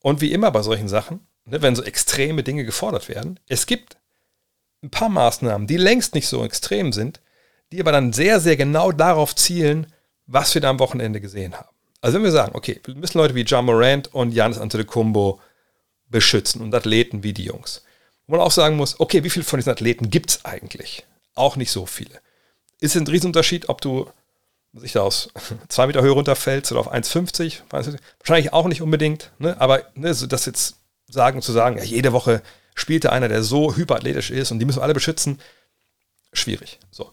Und wie immer bei solchen Sachen, ne, wenn so extreme Dinge gefordert werden, es gibt ein paar Maßnahmen, die längst nicht so extrem sind, die aber dann sehr, sehr genau darauf zielen, was wir da am Wochenende gesehen haben. Also wenn wir sagen, okay, wir müssen Leute wie John Morant und Janis Antetokounmpo beschützen und Athleten wie die Jungs. Wo man auch sagen muss, okay, wie viele von diesen Athleten gibt es eigentlich? Auch nicht so viele. Ist ein Riesenunterschied, ob du sich da aus zwei Meter Höhe runterfällst oder auf 1,50. Wahrscheinlich auch nicht unbedingt, ne? aber ne, so das jetzt sagen, zu sagen, ja, jede Woche spielte einer, der so hyperathletisch ist und die müssen wir alle beschützen, schwierig. So.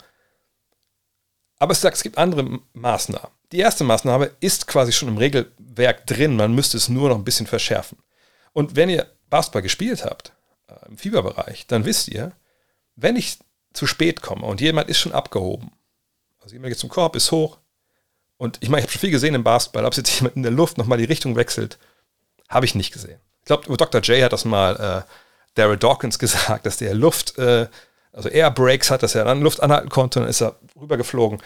Aber es sagt, es gibt andere Maßnahmen. Die erste Maßnahme ist quasi schon im Regelwerk drin, man müsste es nur noch ein bisschen verschärfen. Und wenn ihr Basketball gespielt habt, äh, im Fieberbereich, dann wisst ihr, wenn ich zu spät komme und jemand ist schon abgehoben also jemand geht zum Korb, ist hoch. Und ich meine, ich habe schon viel gesehen im Basketball, ob jetzt jemand in der Luft nochmal die Richtung wechselt Habe ich nicht gesehen. Ich glaube, Dr. J hat das mal äh, Daryl Dawkins gesagt, dass der Luft, äh, also Air Breaks hat, dass er dann Luft anhalten konnte und dann ist er rübergeflogen.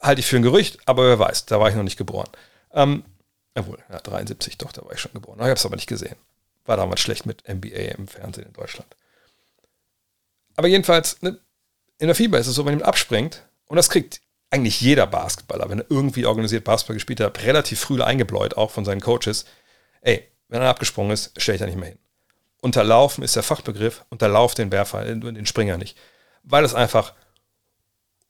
Halte ich für ein Gerücht, aber wer weiß, da war ich noch nicht geboren. Ähm, obwohl, ja, 73, doch, da war ich schon geboren. Ich habe es aber nicht gesehen. War damals schlecht mit NBA im Fernsehen in Deutschland. Aber jedenfalls, ne, in der Fieber ist es so, wenn jemand abspringt, und das kriegt eigentlich jeder Basketballer, wenn er irgendwie organisiert Basketball gespielt hat, relativ früh eingebläut, auch von seinen Coaches, ey, wenn er abgesprungen ist, stelle ich da nicht mehr hin. Unterlaufen ist der Fachbegriff, unterlauf den Werfer, den Springer nicht. Weil es einfach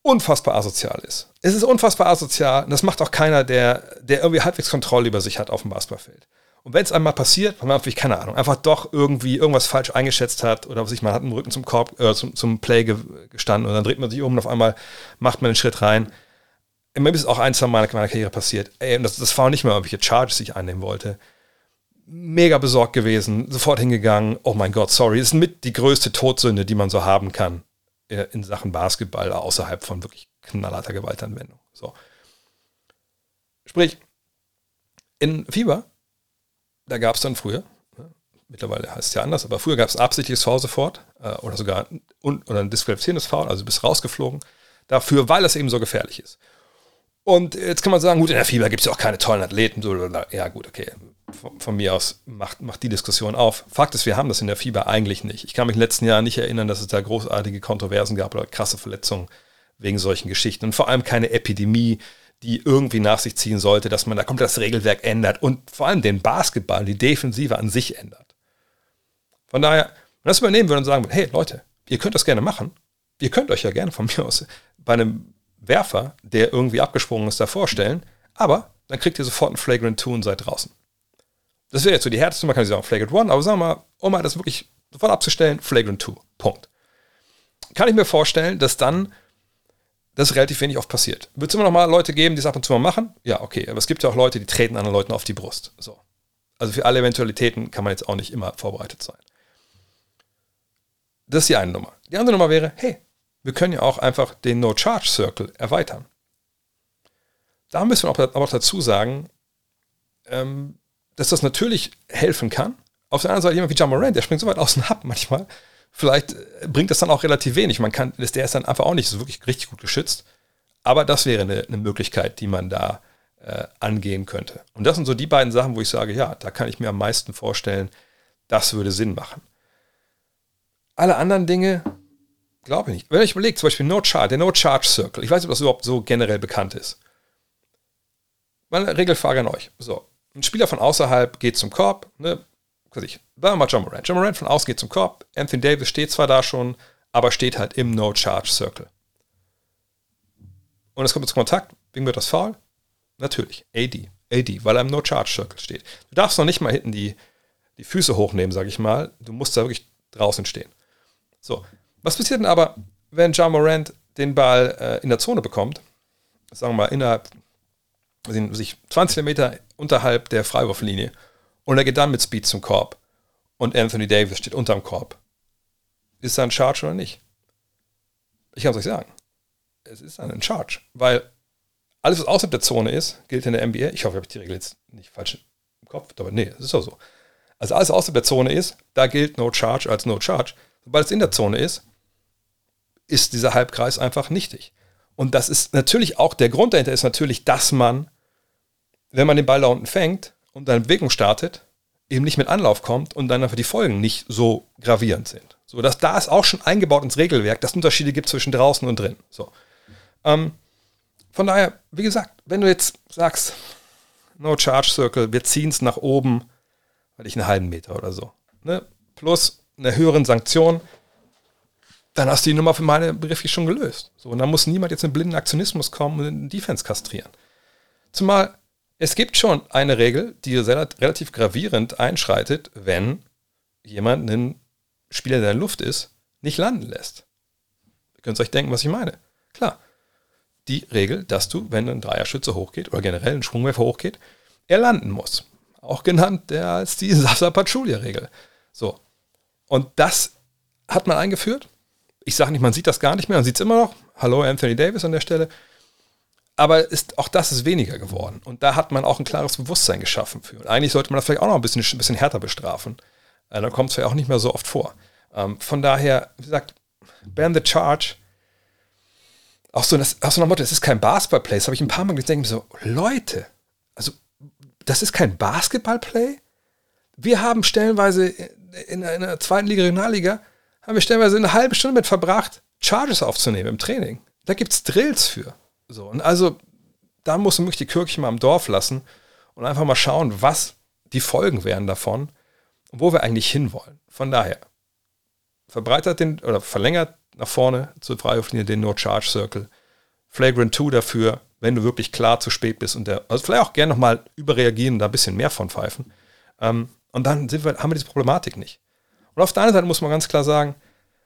unfassbar asozial ist. Es ist unfassbar asozial und das macht auch keiner, der, der irgendwie halbwegs Kontrolle über sich hat auf dem Basketballfeld. Und wenn es einmal passiert, weil man natürlich, keine Ahnung, einfach doch irgendwie irgendwas falsch eingeschätzt hat oder was ich, man hat einen Rücken zum Korb, äh, zum, zum Play ge gestanden und dann dreht man sich um und auf einmal macht man den Schritt rein. Mir ist auch ein, zwei Mal in meiner Karriere passiert. Ey, das, das war nicht mehr irgendwelche Charges, die ich einnehmen wollte. Mega besorgt gewesen, sofort hingegangen. Oh mein Gott, sorry. Ist mit die größte Todsünde, die man so haben kann äh, in Sachen Basketball außerhalb von wirklich knallharter Gewaltanwendung. So. Sprich, in Fieber da gab es dann früher, ne, mittlerweile heißt es ja anders, aber früher gab es absichtliches Foul sofort äh, oder sogar un, oder ein disqualifizierendes Foul, also bist rausgeflogen dafür, weil es eben so gefährlich ist. Und jetzt kann man sagen, gut, in der Fieber gibt es ja auch keine tollen Athleten. Ja gut, okay, von, von, mir aus macht, macht die Diskussion auf. Fakt ist, wir haben das in der Fieber eigentlich nicht. Ich kann mich in den letzten Jahren nicht erinnern, dass es da großartige Kontroversen gab oder krasse Verletzungen wegen solchen Geschichten. Und vor allem keine Epidemie, die irgendwie nach sich ziehen sollte, dass man da komplett das Regelwerk ändert und vor allem den Basketball, die Defensive an sich ändert. Von daher, wenn das übernehmen würde und sagen würde, hey Leute, ihr könnt das gerne machen, ihr könnt euch ja gerne von mir aus bei einem Werfer, der irgendwie abgesprungen ist, da vorstellen, aber dann kriegt ihr sofort einen Flagrant 2 und seid draußen. Das wäre jetzt so die härteste, man kann sagen Flagrant 1, aber sagen wir mal, um mal das wirklich sofort abzustellen, Flagrant 2. Punkt. Kann ich mir vorstellen, dass dann das relativ wenig oft passiert. Wird es immer noch mal Leute geben, die es ab und zu mal machen? Ja, okay. Aber es gibt ja auch Leute, die treten anderen Leuten auf die Brust. So. Also für alle Eventualitäten kann man jetzt auch nicht immer vorbereitet sein. Das ist die eine Nummer. Die andere Nummer wäre, hey, wir können ja auch einfach den No-Charge-Circle erweitern. Da müssen wir aber auch dazu sagen, ähm, dass das natürlich helfen kann. Auf der anderen Seite jemand wie John Moran, der springt so weit aus dem Hub manchmal, Vielleicht äh, bringt das dann auch relativ wenig. Man kann, der ist dann einfach auch nicht so wirklich richtig gut geschützt. Aber das wäre eine, eine Möglichkeit, die man da äh, angehen könnte. Und das sind so die beiden Sachen, wo ich sage, ja, da kann ich mir am meisten vorstellen, das würde Sinn machen. Alle anderen Dinge, glaube ich nicht. Wenn ich überlege, zum Beispiel No Charge, der No Charge Circle, ich weiß nicht, ob das überhaupt so generell bekannt ist. Meine Regelfrage an euch. So, ein Spieler von außerhalb geht zum Korb, ne, ich, sagen wir mal John Morant. John Morant von außen geht zum Korb. Anthony Davis steht zwar da schon, aber steht halt im No-Charge-Circle. Und es kommt zum Kontakt. Wem wird das Foul? Natürlich. AD. AD, weil er im No-Charge-Circle steht. Du darfst noch nicht mal hinten die, die Füße hochnehmen, sag ich mal. Du musst da wirklich draußen stehen. So. Was passiert denn aber, wenn John Morant den Ball äh, in der Zone bekommt? Sagen wir mal innerhalb, sich 20 Meter unterhalb der Freiwurflinie und er geht dann mit Speed zum Korb. Und Anthony Davis steht unterm Korb. Ist er ein Charge oder nicht? Ich kann es euch sagen. Es ist ein Charge. Weil alles, was außerhalb der Zone ist, gilt in der NBA. Ich hoffe, ich habe die Regel jetzt nicht falsch im Kopf, aber nee, das ist doch so. Also alles, was außerhalb der Zone ist, da gilt No Charge als No Charge. Sobald es in der Zone ist, ist dieser Halbkreis einfach nichtig. Und das ist natürlich auch, der Grund dahinter ist natürlich, dass man, wenn man den Ball da unten fängt, und deine Bewegung startet, eben nicht mit Anlauf kommt und dann einfach die Folgen nicht so gravierend sind. So, dass da ist auch schon eingebaut ins Regelwerk, dass es Unterschiede gibt zwischen draußen und drin. So. Ähm, von daher, wie gesagt, wenn du jetzt sagst, No Charge Circle, wir ziehen es nach oben, weil ich einen halben Meter oder so, ne, plus eine höheren Sanktion, dann hast du die Nummer für meine Begriffe schon gelöst. So, und dann muss niemand jetzt in blinden Aktionismus kommen und den Defense kastrieren. Zumal es gibt schon eine Regel, die relativ gravierend einschreitet, wenn jemand einen Spieler, der in der Luft ist, nicht landen lässt. Ihr könnt euch denken, was ich meine. Klar. Die Regel, dass du, wenn ein Dreierschütze hochgeht oder generell ein Sprungwerfer hochgeht, er landen muss. Auch genannt der als die Sasa Pachulia-Regel. So. Und das hat man eingeführt. Ich sage nicht, man sieht das gar nicht mehr, man sieht es immer noch. Hallo Anthony Davis an der Stelle. Aber ist, auch das ist weniger geworden. Und da hat man auch ein klares Bewusstsein geschaffen für. Und eigentlich sollte man das vielleicht auch noch ein bisschen, ein bisschen härter bestrafen. Äh, dann kommt es ja auch nicht mehr so oft vor. Ähm, von daher, wie gesagt, ban the charge. Auch so, das, auch so nach Motto, das ist kein Basketball-Play. Das habe ich ein paar Mal gedacht, so, Leute, also das ist kein Basketball-Play? Wir haben stellenweise in einer zweiten Liga, Regionalliga, haben wir stellenweise eine halbe Stunde mit verbracht, Charges aufzunehmen im Training. Da gibt es Drills für. So, und also, da muss man wirklich die Kirche mal im Dorf lassen und einfach mal schauen, was die Folgen wären davon und wo wir eigentlich hinwollen. Von daher, verbreitert den oder verlängert nach vorne zur Freiwurflinie den No-Charge Circle. Flagrant 2 dafür, wenn du wirklich klar zu spät bist und der, also vielleicht auch gerne nochmal überreagieren und da ein bisschen mehr von pfeifen. Ähm, und dann sind wir, haben wir diese Problematik nicht. Und auf der anderen Seite muss man ganz klar sagen,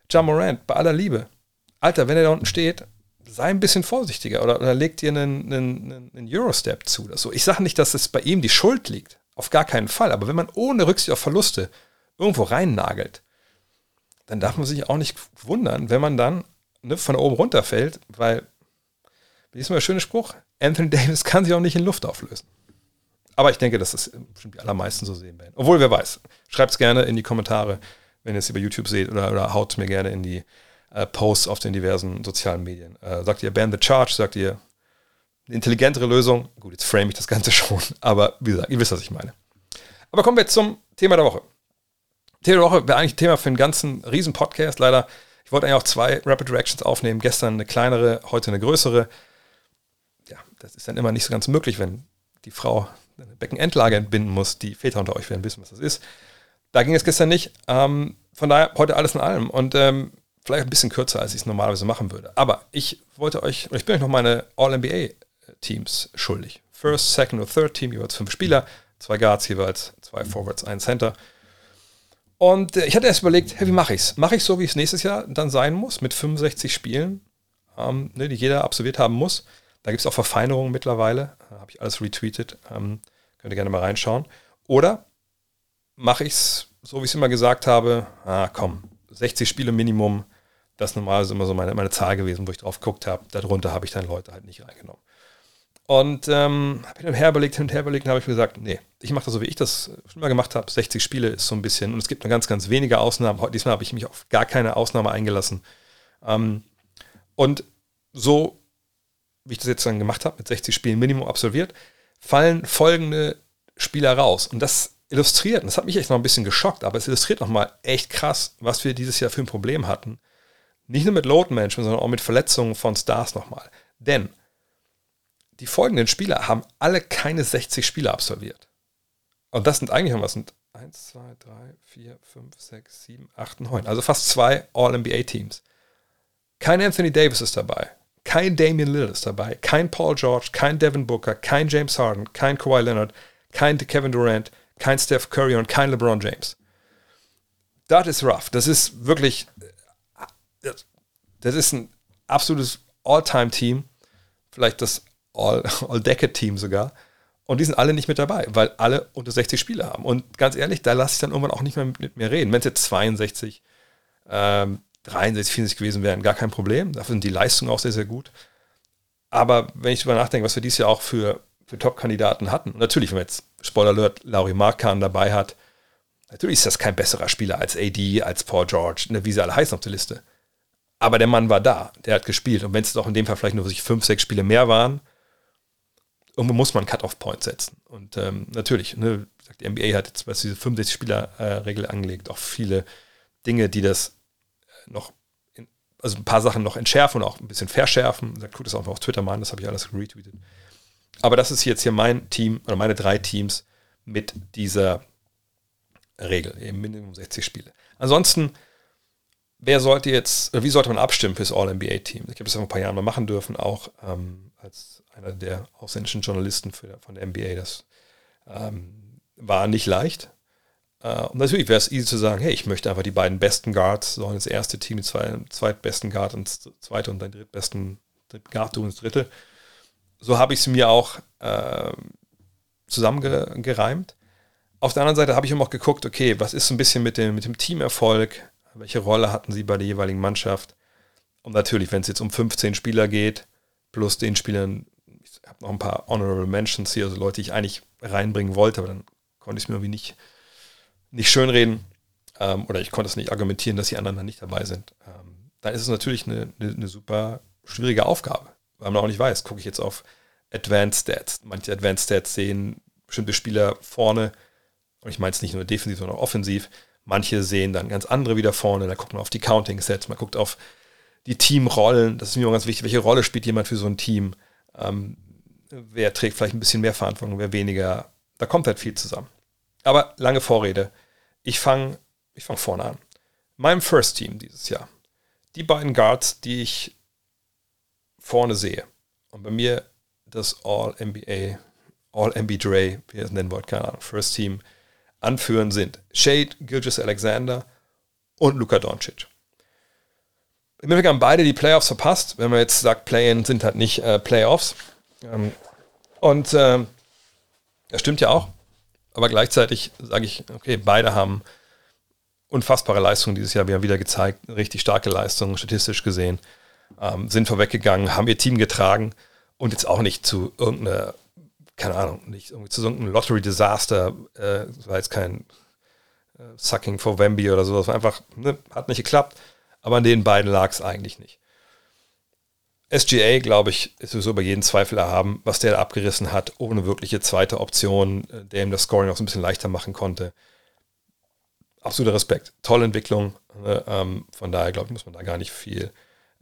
John Morant, bei aller Liebe, Alter, wenn er da unten steht, sei ein bisschen vorsichtiger oder, oder leg dir einen, einen, einen Eurostep zu. Oder so. Ich sage nicht, dass es bei ihm die Schuld liegt. Auf gar keinen Fall. Aber wenn man ohne Rücksicht auf Verluste irgendwo reinnagelt, dann darf man sich auch nicht wundern, wenn man dann ne, von oben runterfällt, weil, wie ist mal der schöne Spruch? Anthony Davis kann sich auch nicht in Luft auflösen. Aber ich denke, dass das bestimmt die allermeisten so sehen werden. Obwohl, wer weiß. Schreibt es gerne in die Kommentare, wenn ihr es über YouTube seht, oder, oder haut mir gerne in die äh, Posts auf den diversen sozialen Medien. Äh, sagt ihr ban the charge, sagt ihr eine intelligentere Lösung. Gut, jetzt frame ich das Ganze schon, aber wie gesagt, ihr wisst, was ich meine. Aber kommen wir zum Thema der Woche. Thema der Woche wäre eigentlich Thema für einen ganzen riesen Podcast. Leider, ich wollte eigentlich auch zwei Rapid Reactions aufnehmen. Gestern eine kleinere, heute eine größere. Ja, das ist dann immer nicht so ganz möglich, wenn die Frau eine Beckenendlage entbinden muss. Die Väter unter euch werden wissen, was das ist. Da ging es gestern nicht. Ähm, von daher heute alles in allem. Und ähm, vielleicht ein bisschen kürzer, als ich es normalerweise machen würde. Aber ich wollte euch, ich bin euch noch meine All-NBA-Teams schuldig. First, Second und Third Team, jeweils fünf Spieler, zwei Guards jeweils, zwei Forwards, ein Center. Und äh, ich hatte erst überlegt, hey, wie mache ich es? Mache ich so, wie es nächstes Jahr dann sein muss, mit 65 Spielen, ähm, ne, die jeder absolviert haben muss. Da gibt es auch Verfeinerungen mittlerweile. Da habe ich alles retweetet. Ähm, könnt ihr gerne mal reinschauen. Oder mache ich es so, wie ich es immer gesagt habe, ah, komm, 60 Spiele Minimum, das normalerweise immer so meine, meine Zahl gewesen, wo ich drauf geguckt habe. Darunter habe ich dann Leute halt nicht reingenommen. Und ähm, habe ich dann her überlegt, hin und her überlegt, und habe ich mir gesagt, nee, ich mache das so, wie ich das schon mal gemacht habe. 60 Spiele ist so ein bisschen, und es gibt nur ganz, ganz wenige Ausnahmen. Heute, diesmal habe ich mich auf gar keine Ausnahme eingelassen. Ähm, und so, wie ich das jetzt dann gemacht habe, mit 60 Spielen Minimum absolviert, fallen folgende Spieler raus. Und das illustriert, und das hat mich echt noch ein bisschen geschockt, aber es illustriert nochmal echt krass, was wir dieses Jahr für ein Problem hatten nicht nur mit Load Management, sondern auch mit Verletzungen von Stars nochmal. Denn die folgenden Spieler haben alle keine 60 Spiele absolviert. Und das sind eigentlich, was sind 1, 2, 3, 4, 5, 6, 7, 8, 9. Also fast zwei All-NBA-Teams. Kein Anthony Davis ist dabei. Kein Damian Lillard ist dabei. Kein Paul George. Kein Devin Booker. Kein James Harden. Kein Kawhi Leonard. Kein Kevin Durant. Kein Steph Curry und kein LeBron James. Das ist rough. Das ist wirklich das ist ein absolutes All-Time-Team, vielleicht das All-Decade-Team sogar. Und die sind alle nicht mit dabei, weil alle unter 60 Spiele haben. Und ganz ehrlich, da lasse ich dann irgendwann auch nicht mehr mit mir reden. Wenn es jetzt 62, ähm, 63, 64 gewesen wären, gar kein Problem. Dafür sind die Leistungen auch sehr, sehr gut. Aber wenn ich darüber nachdenke, was wir dieses Jahr auch für, für Top-Kandidaten hatten, natürlich, wenn man jetzt, Spoiler Alert, Laurie Markan dabei hat, natürlich ist das kein besserer Spieler als AD, als Paul George, ne, wie sie alle heißen auf der Liste. Aber der Mann war da, der hat gespielt. Und wenn es doch in dem Fall vielleicht nur sich fünf, sechs Spiele mehr waren, irgendwo muss man Cut-Off-Point setzen. Und ähm, natürlich, ne, die NBA hat jetzt, was diese 65-Spieler-Regel angelegt, auch viele Dinge, die das äh, noch, in, also ein paar Sachen noch entschärfen und auch ein bisschen verschärfen. Sagt, guckt das auch auf Twitter mal an, das habe ich alles retweetet. Aber das ist jetzt hier mein Team oder meine drei Teams mit dieser Regel, eben Minimum 60 Spiele. Ansonsten wer sollte jetzt, wie sollte man abstimmen fürs All-NBA-Team? Ich habe das vor ein paar Jahren mal machen dürfen, auch ähm, als einer der ausländischen Journalisten für, von der NBA. Das ähm, war nicht leicht. Äh, und natürlich wäre es easy zu sagen, hey, ich möchte einfach die beiden besten Guards, sollen das erste Team, die zwei, zweitbesten Guard und das zweite und den drittbesten Guard tun, das dritte. So habe ich es mir auch äh, zusammengereimt. Auf der anderen Seite habe ich immer auch geguckt, okay, was ist so ein bisschen mit dem, mit dem Teamerfolg? welche Rolle hatten sie bei der jeweiligen Mannschaft. Und natürlich, wenn es jetzt um 15 Spieler geht, plus den Spielern ich habe noch ein paar Honorable Mentions hier, also Leute, die ich eigentlich reinbringen wollte, aber dann konnte ich es mir irgendwie nicht, nicht schönreden ähm, oder ich konnte es nicht argumentieren, dass die anderen dann nicht dabei sind. Ähm, dann ist es natürlich eine, eine, eine super schwierige Aufgabe, weil man auch nicht weiß, gucke ich jetzt auf Advanced Stats. Manche Advanced Stats sehen bestimmte Spieler vorne, und ich meine es nicht nur defensiv, sondern auch offensiv. Manche sehen dann ganz andere wieder vorne, da guckt man auf die Counting-Sets, man guckt auf die Teamrollen, das ist mir auch ganz wichtig, welche Rolle spielt jemand für so ein Team, ähm, wer trägt vielleicht ein bisschen mehr Verantwortung, wer weniger, da kommt halt viel zusammen. Aber lange Vorrede, ich fange ich fang vorne an. Meinem First Team dieses Jahr, die beiden Guards, die ich vorne sehe, und bei mir das All-NBA, All-NBA wie ihr es nennen wollt, keine Ahnung, First Team, anführen sind Shade, Gilgis Alexander und Luka Doncic. Im Endeffekt haben beide die Playoffs verpasst. Wenn man jetzt sagt, Play-In sind halt nicht äh, Playoffs. Ähm, und äh, das stimmt ja auch. Aber gleichzeitig sage ich, okay, beide haben unfassbare Leistungen dieses Jahr. Wir haben wieder gezeigt, richtig starke Leistungen, statistisch gesehen. Ähm, sind vorweggegangen, haben ihr Team getragen und jetzt auch nicht zu irgendeiner keine Ahnung, nicht irgendwie zu so einem Lottery-Desaster, äh, war jetzt kein äh, Sucking for Wemby oder so, das war einfach, ne, hat nicht geklappt, aber an den beiden lag es eigentlich nicht. SGA, glaube ich, ist sowieso über jeden Zweifel erhaben, was der da abgerissen hat, ohne wirkliche zweite Option, äh, der ihm das Scoring auch so ein bisschen leichter machen konnte. Absoluter Respekt. Tolle Entwicklung. Ne? Ähm, von daher, glaube ich, muss man da gar nicht viel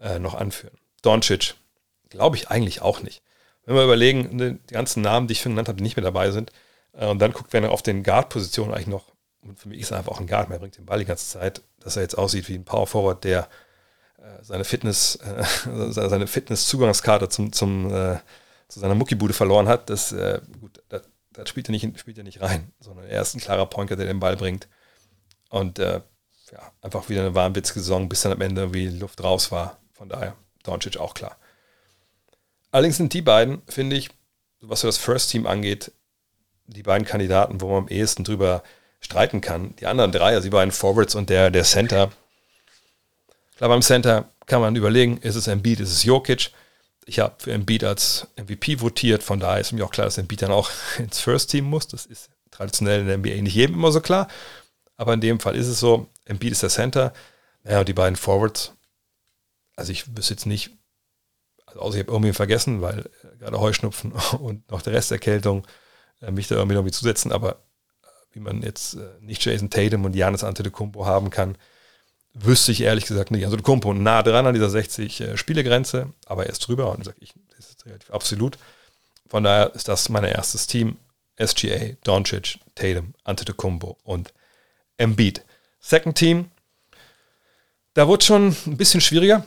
äh, noch anführen. Doncic, glaube ich eigentlich auch nicht wenn wir überlegen, die ganzen Namen, die ich schon genannt habe, die nicht mehr dabei sind, äh, und dann guckt, er auf den Guard-Positionen eigentlich noch, und für mich ist er einfach auch ein Guard, er bringt den Ball die ganze Zeit, dass er jetzt aussieht wie ein Power Forward, der äh, seine Fitness, seine Fitness-Zugangskarte zum, zum, zu seiner Muckibude verloren hat, das, gut, das, das, spielt, er nicht, spielt er nicht rein, sondern er ist ein klarer Pointer, der den Ball bringt. Und äh, ja, einfach wieder eine wahnwitzige Saison, bis dann am Ende irgendwie Luft raus war. Von daher, Doncic auch klar. Allerdings sind die beiden, finde ich, was so das First Team angeht, die beiden Kandidaten, wo man am ehesten drüber streiten kann. Die anderen drei, also die beiden Forwards und der, der Center. Klar, beim Center kann man überlegen, ist es Embiid, ist es Jokic. Ich habe für Embiid als MVP votiert, von daher ist mir auch klar, dass Embiid dann auch ins First Team muss. Das ist traditionell in der NBA nicht jedem immer so klar. Aber in dem Fall ist es so, Embiid ist der Center. Ja, und die beiden Forwards, also ich wüsste jetzt nicht, also ich habe irgendwie vergessen, weil äh, gerade Heuschnupfen und noch der Rest Erkältung äh, mich da irgendwie, irgendwie zusetzen, aber äh, wie man jetzt nicht Jason Tatum und Janis Antetokounmpo haben kann, wüsste ich ehrlich gesagt nicht. Also Kumpo nah dran an dieser 60 äh, Spielegrenze, aber er ist drüber und sage ich, das ist relativ absolut. Von daher ist das mein erstes Team. SGA, Doncic, Tatum, Antetokounmpo und Embiid. Second Team, da wurde schon ein bisschen schwieriger.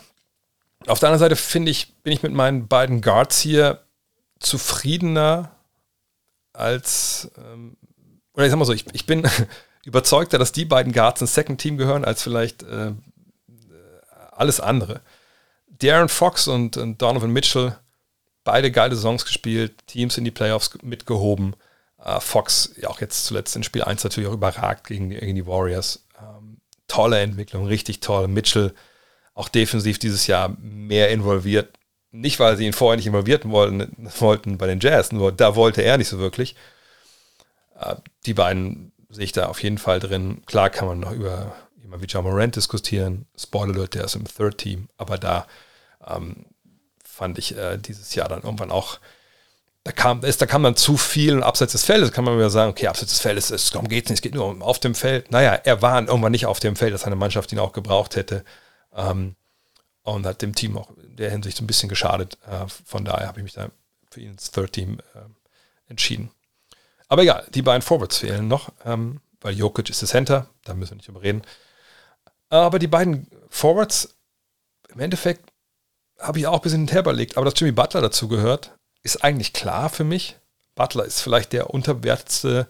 Auf der anderen Seite finde ich, bin ich mit meinen beiden Guards hier zufriedener als, ähm, oder ich sag mal so, ich, ich bin überzeugter, dass die beiden Guards ins Second Team gehören, als vielleicht äh, alles andere. Darren Fox und, und, Donovan Mitchell, beide geile Songs gespielt, Teams in die Playoffs mitgehoben. Äh, Fox, ja auch jetzt zuletzt in Spiel 1 natürlich auch überragt gegen, gegen die Warriors. Ähm, tolle Entwicklung, richtig toll. Mitchell auch defensiv dieses Jahr mehr involviert. Nicht, weil sie ihn vorher nicht involviert wollten, wollten bei den Jazz, nur da wollte er nicht so wirklich. Äh, die beiden sehe ich da auf jeden Fall drin. Klar kann man noch über jemand wie John Morant diskutieren. Spoiler Alert, der ist im Third Team, aber da ähm, fand ich äh, dieses Jahr dann irgendwann auch, da kam, ist, da kam dann zu viel abseits des Feldes, kann man wieder sagen, okay, abseits des Feldes, es, darum geht es nicht, es geht nur um auf dem Feld. Naja, er war irgendwann nicht auf dem Feld, dass seine Mannschaft ihn auch gebraucht hätte. Ähm, und hat dem Team auch in der Hinsicht ein bisschen geschadet. Äh, von daher habe ich mich da für ihn ins Third Team äh, entschieden. Aber egal, die beiden Forwards fehlen noch, ähm, weil Jokic ist der Center, da müssen wir nicht drüber reden. Aber die beiden Forwards, im Endeffekt habe ich auch ein bisschen hinterher überlegt, aber dass Jimmy Butler dazu gehört, ist eigentlich klar für mich. Butler ist vielleicht der unterwerteste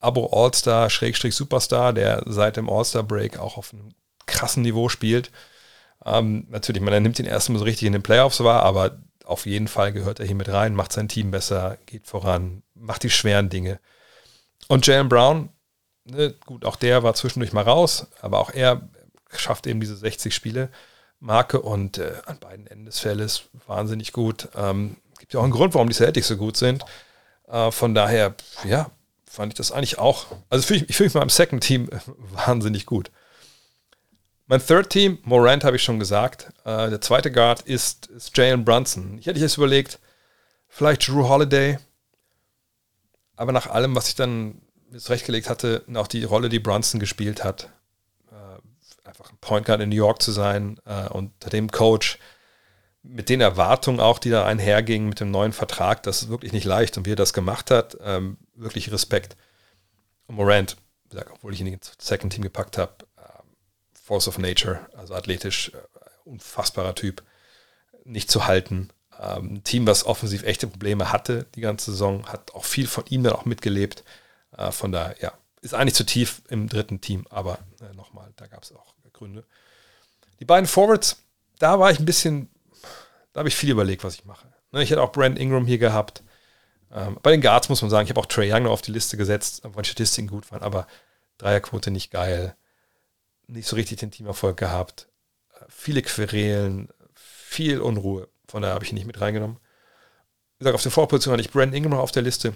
Abo All-Star, Schrägstrich Superstar, der seit dem All-Star-Break auch auf einem krassen Niveau spielt. Ähm, natürlich, man nimmt ihn erstmal so richtig in den Playoffs wahr, aber auf jeden Fall gehört er hier mit rein, macht sein Team besser, geht voran, macht die schweren Dinge. Und Jalen Brown, ne, gut, auch der war zwischendurch mal raus, aber auch er schafft eben diese 60 Spiele Marke und äh, an beiden Enden des Feldes wahnsinnig gut. Ähm, gibt ja auch einen Grund, warum die Celtics so gut sind. Äh, von daher, ja, fand ich das eigentlich auch. Also fühl ich, ich fühle mich mal im Second Team wahnsinnig gut. Mein Third Team, Morant habe ich schon gesagt. Äh, der zweite Guard ist, ist Jalen Brunson. Ich hätte jetzt überlegt, vielleicht Drew Holiday. Aber nach allem, was ich dann zurechtgelegt hatte, auch die Rolle, die Brunson gespielt hat, äh, einfach ein Point Guard in New York zu sein äh, unter dem Coach, mit den Erwartungen auch, die da einhergingen mit dem neuen Vertrag, das ist wirklich nicht leicht. Und wie er das gemacht hat, ähm, wirklich Respekt. Und Morant, obwohl ich ihn ins Second Team gepackt habe, Force of Nature, also athletisch, äh, unfassbarer Typ, nicht zu halten. Ähm, ein Team, was offensiv echte Probleme hatte die ganze Saison, hat auch viel von ihm dann auch mitgelebt. Äh, von daher, ja, ist eigentlich zu tief im dritten Team, aber äh, nochmal, da gab es auch Gründe. Die beiden Forwards, da war ich ein bisschen, da habe ich viel überlegt, was ich mache. Ne, ich hätte auch Brand Ingram hier gehabt. Ähm, bei den Guards muss man sagen, ich habe auch Trey Young noch auf die Liste gesetzt, weil die Statistiken gut waren, aber Dreierquote nicht geil nicht so richtig den Teamerfolg gehabt. Viele Querelen, viel Unruhe. Von daher habe ich ihn nicht mit reingenommen. Wie gesagt, auf der Vorposition hatte ich Brandon Ingram auf der Liste.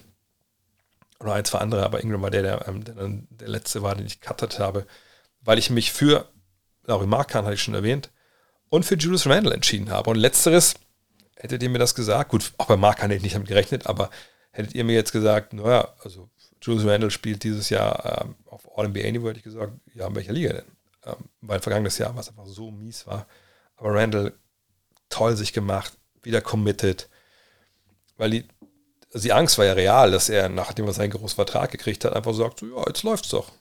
Oder ein, zwei andere, aber Ingram war der, der, ähm, der, der letzte war, den ich cuttert habe, weil ich mich für Laurie Markan, hatte ich schon erwähnt, und für Julius Randle entschieden habe. Und letzteres, hättet ihr mir das gesagt, gut, auch bei Markan hätte ich nicht damit gerechnet, aber hättet ihr mir jetzt gesagt, naja, also Julius Randle spielt dieses Jahr ähm, auf All-NBA-Niveau, hätte ich gesagt, ja, in welcher Liga denn? Ähm, weil vergangenes Jahr was einfach so mies war. Aber Randall toll sich gemacht, wieder committed, weil die, also die Angst war ja real, dass er, nachdem er seinen großen Vertrag gekriegt hat, einfach sagt, so, ja, jetzt läuft's doch.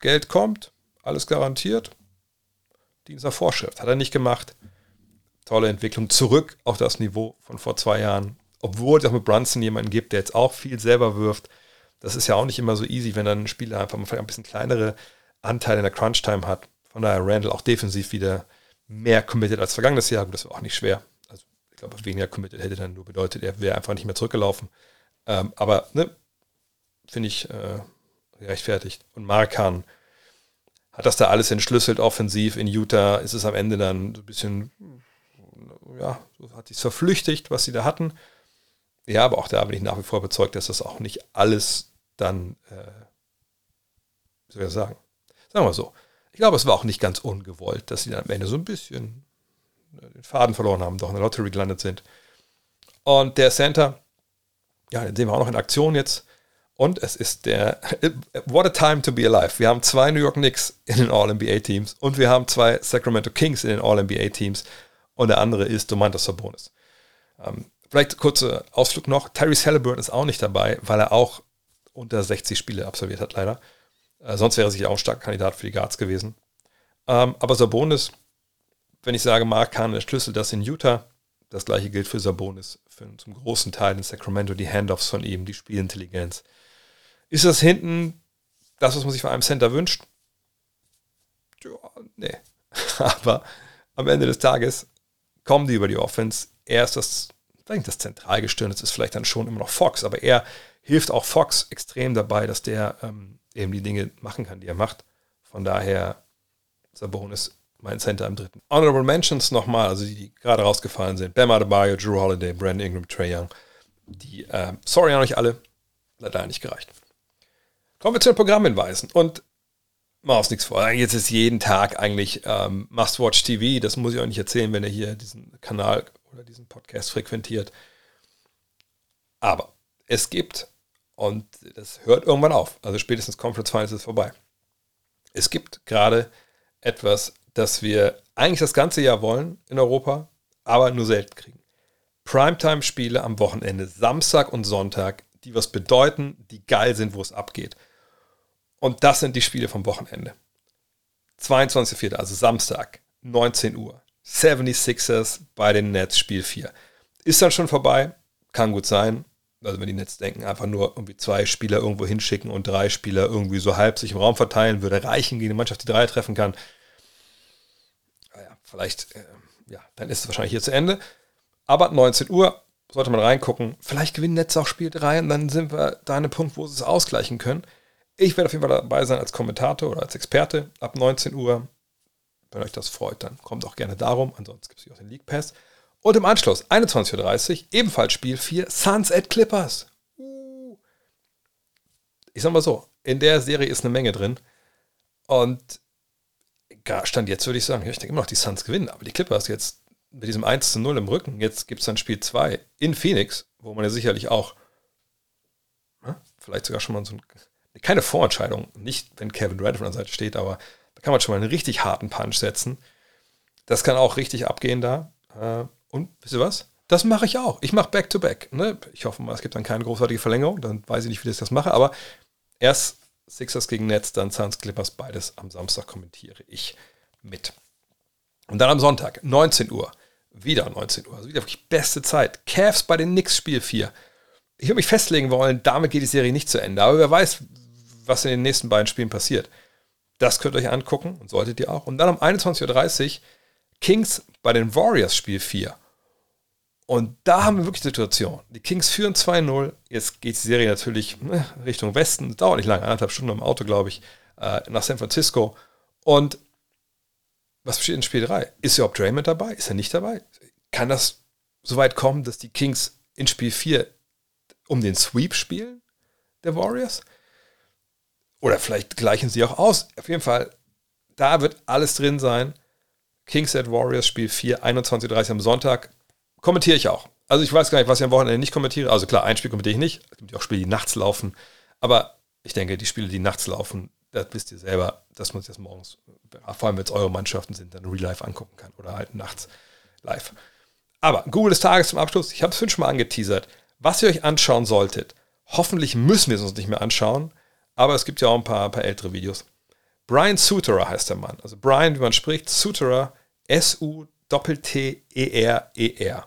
Geld kommt, alles garantiert, nach Vorschrift. Hat er nicht gemacht. Tolle Entwicklung. Zurück auf das Niveau von vor zwei Jahren. Obwohl es auch mit Brunson jemanden gibt, der jetzt auch viel selber wirft. Das ist ja auch nicht immer so easy, wenn dann ein Spieler einfach mal ein bisschen kleinere Anteile in der Crunch-Time hat. Von daher Randall auch defensiv wieder mehr committed als vergangenes Jahr. Gut, das war auch nicht schwer. Also ich glaube, weniger committed hätte dann nur bedeutet, er wäre einfach nicht mehr zurückgelaufen. Ähm, aber ne, finde ich äh, gerechtfertigt. Und Markan hat das da alles entschlüsselt offensiv. In Utah ist es am Ende dann so ein bisschen, ja, so hat sich verflüchtigt, was sie da hatten. Ja, aber auch da bin ich nach wie vor überzeugt, dass das auch nicht alles dann, äh, wie soll ich sagen, sagen wir so, ich glaube, es war auch nicht ganz ungewollt, dass sie dann am Ende so ein bisschen äh, den Faden verloren haben, doch in der Lottery gelandet sind. Und der Center, ja, den sehen wir auch noch in Aktion jetzt. Und es ist der, what a time to be alive. Wir haben zwei New York Knicks in den All-NBA-Teams und wir haben zwei Sacramento Kings in den All-NBA-Teams und der andere ist Domantas Sabonis. Ähm, vielleicht kurzer Ausflug noch. Tyrese Halliburton ist auch nicht dabei, weil er auch unter 60 Spiele absolviert hat, leider. Äh, sonst wäre er sicher auch ein starker Kandidat für die Guards gewesen. Ähm, aber Sabonis, wenn ich sage, Mark Kahn der Schlüssel, das in Utah. Das gleiche gilt für Sabonis. Für, zum großen Teil in Sacramento die Handoffs von ihm, die Spielintelligenz. Ist das hinten das, was man sich von einem Center wünscht? Ja, nee. Aber am Ende des Tages kommen die über die Offense. Er ist das, vielleicht das Zentralgestirn, das ist vielleicht dann schon immer noch Fox, aber er hilft auch Fox extrem dabei, dass der ähm, eben die Dinge machen kann, die er macht. Von daher Sabonis mein Center im dritten. Honorable Mentions nochmal, also die, die gerade rausgefallen sind. Bam Adebayo, Drew Holiday, Brandon Ingram, Trey Young. Die, äh, sorry an euch alle, leider nicht gereicht. Kommen wir zu den Programmhinweisen. Und machen uns nichts vor. Jetzt ist jeden Tag eigentlich ähm, Must-Watch TV. Das muss ich euch nicht erzählen, wenn ihr hier diesen Kanal oder diesen Podcast frequentiert. Aber es gibt und das hört irgendwann auf. Also spätestens Conference Finals ist vorbei. Es gibt gerade etwas, das wir eigentlich das ganze Jahr wollen in Europa, aber nur selten kriegen. Primetime-Spiele am Wochenende, Samstag und Sonntag, die was bedeuten, die geil sind, wo es abgeht. Und das sind die Spiele vom Wochenende. 22.04., also Samstag, 19 Uhr. 76ers bei den Nets, Spiel 4. Ist dann schon vorbei? Kann gut sein also wenn die Netz denken, einfach nur irgendwie zwei Spieler irgendwo hinschicken und drei Spieler irgendwie so halb sich im Raum verteilen, würde reichen gegen eine Mannschaft, die drei treffen kann. Naja, ah vielleicht, äh, ja, dann ist es wahrscheinlich hier zu Ende. Aber 19 Uhr sollte man reingucken. Vielleicht gewinnen Netz auch Spiel 3 und dann sind wir da an einem Punkt, wo sie es ausgleichen können. Ich werde auf jeden Fall dabei sein als Kommentator oder als Experte ab 19 Uhr. Wenn euch das freut, dann kommt auch gerne darum. Ansonsten gibt es hier auch den League Pass. Und im Anschluss, 21.30 Uhr, ebenfalls Spiel 4, Suns at Clippers. Uh. Ich sag mal so, in der Serie ist eine Menge drin. Und Stand jetzt würde ich sagen, ich denke immer noch, die Suns gewinnen, aber die Clippers jetzt mit diesem 1 zu 0 im Rücken, jetzt gibt es dann Spiel 2 in Phoenix, wo man ja sicherlich auch, ja, vielleicht sogar schon mal so ein, keine Vorentscheidung, nicht wenn Kevin Durant von der Seite steht, aber da kann man schon mal einen richtig harten Punch setzen. Das kann auch richtig abgehen da. Und wisst ihr was? Das mache ich auch. Ich mache Back-to-Back. Ne? Ich hoffe mal, es gibt dann keine großartige Verlängerung. Dann weiß ich nicht, wie ich das mache. Aber erst Sixers gegen Nets, dann Suns Clippers, beides am Samstag kommentiere ich mit. Und dann am Sonntag, 19 Uhr, wieder 19 Uhr, also wieder wirklich beste Zeit. Cavs bei den Knicks, Spiel 4. Ich würde mich festlegen wollen, damit geht die Serie nicht zu Ende. Aber wer weiß, was in den nächsten beiden Spielen passiert. Das könnt ihr euch angucken und solltet ihr auch. Und dann um 21.30 Uhr Kings bei den Warriors, Spiel 4. Und da haben wir wirklich die Situation. Die Kings führen 2-0. Jetzt geht die Serie natürlich ne, Richtung Westen. Dauert nicht lange, anderthalb Stunden im Auto, glaube ich, äh, nach San Francisco. Und was besteht in Spiel 3? Ist überhaupt Draymond dabei? Ist er nicht dabei? Kann das so weit kommen, dass die Kings in Spiel 4 um den Sweep spielen, der Warriors? Oder vielleicht gleichen sie auch aus. Auf jeden Fall, da wird alles drin sein. Kings at Warriors Spiel 4, 21.30 am Sonntag kommentiere ich auch. Also ich weiß gar nicht, was ich am Wochenende nicht kommentiere. Also klar, ein Spiel kommentiere ich nicht. Es gibt auch Spiele, die nachts laufen. Aber ich denke, die Spiele, die nachts laufen, das wisst ihr selber, dass man sich das morgens, vor allem wenn es eure Mannschaften sind, dann real life angucken kann oder halt nachts live. Aber Google des Tages zum Abschluss. Ich habe es schon mal angeteasert. Was ihr euch anschauen solltet, hoffentlich müssen wir es uns nicht mehr anschauen, aber es gibt ja auch ein paar, ein paar ältere Videos. Brian Suterer heißt der Mann. Also Brian, wie man spricht, Suterer, S-U Doppel-T-E-R-E-R.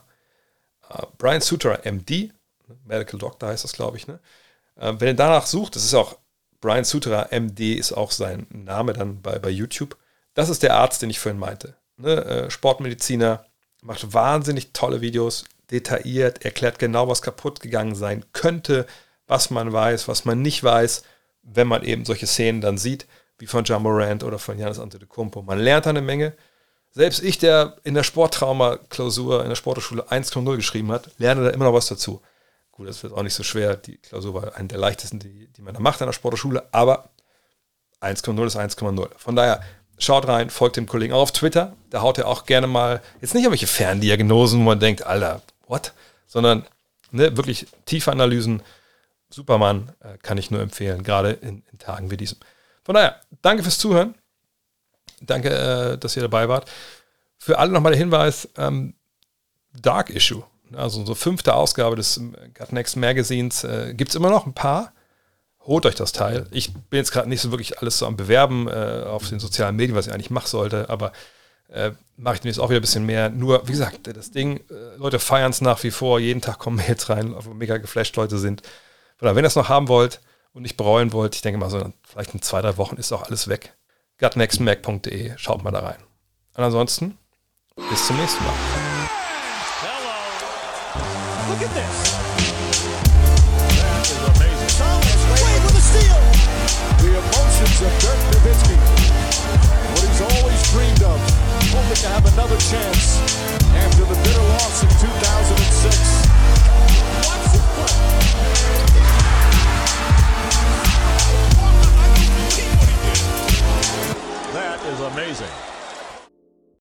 Uh, Brian Suter, MD, Medical Doctor heißt das, glaube ich. Ne? Uh, wenn ihr danach sucht, das ist auch Brian Suterer, MD ist auch sein Name dann bei, bei YouTube. Das ist der Arzt, den ich vorhin meinte. Ne? Uh, Sportmediziner, macht wahnsinnig tolle Videos, detailliert, erklärt genau, was kaputt gegangen sein könnte, was man weiß, was man nicht weiß, wenn man eben solche Szenen dann sieht, wie von John Morant oder von Janis Antetokounmpo. Man lernt eine Menge. Selbst ich, der in der Sporttrauma-Klausur in der Sportschule 1,0 geschrieben hat, lerne da immer noch was dazu. Gut, das wird auch nicht so schwer. Die Klausur war eine der leichtesten, die, die man da macht in der Sportschule, aber 1,0 ist 1,0. Von daher, schaut rein, folgt dem Kollegen auch auf Twitter. Da haut er auch gerne mal, jetzt nicht irgendwelche Ferndiagnosen, wo man denkt, Alter, what? Sondern ne, wirklich tiefe Analysen. Supermann äh, kann ich nur empfehlen, gerade in, in Tagen wie diesem. Von daher, danke fürs Zuhören. Danke, äh, dass ihr dabei wart. Für alle nochmal der Hinweis: ähm, Dark Issue, also unsere fünfte Ausgabe des ähm, Gut Next Magazins, äh, gibt es immer noch ein paar. Holt euch das Teil. Ich bin jetzt gerade nicht so wirklich alles so am Bewerben äh, auf den sozialen Medien, was ich eigentlich machen sollte, aber äh, mache ich demnächst auch wieder ein bisschen mehr. Nur, wie gesagt, das Ding, äh, Leute feiern es nach wie vor. Jeden Tag kommen Mails rein, wo mega geflasht Leute sind. Oder wenn ihr es noch haben wollt und nicht bereuen wollt, ich denke mal so, vielleicht in zwei, drei Wochen ist auch alles weg. gutnextmac.de, schaut mal da rein. Und ansonsten, bis zum nächsten Mal. Hello. Look at this. The emotions of Dirk Nowitzki. What he's always dreamed of. Hoping to have another chance after the bitter loss in 2006. Watch That is amazing.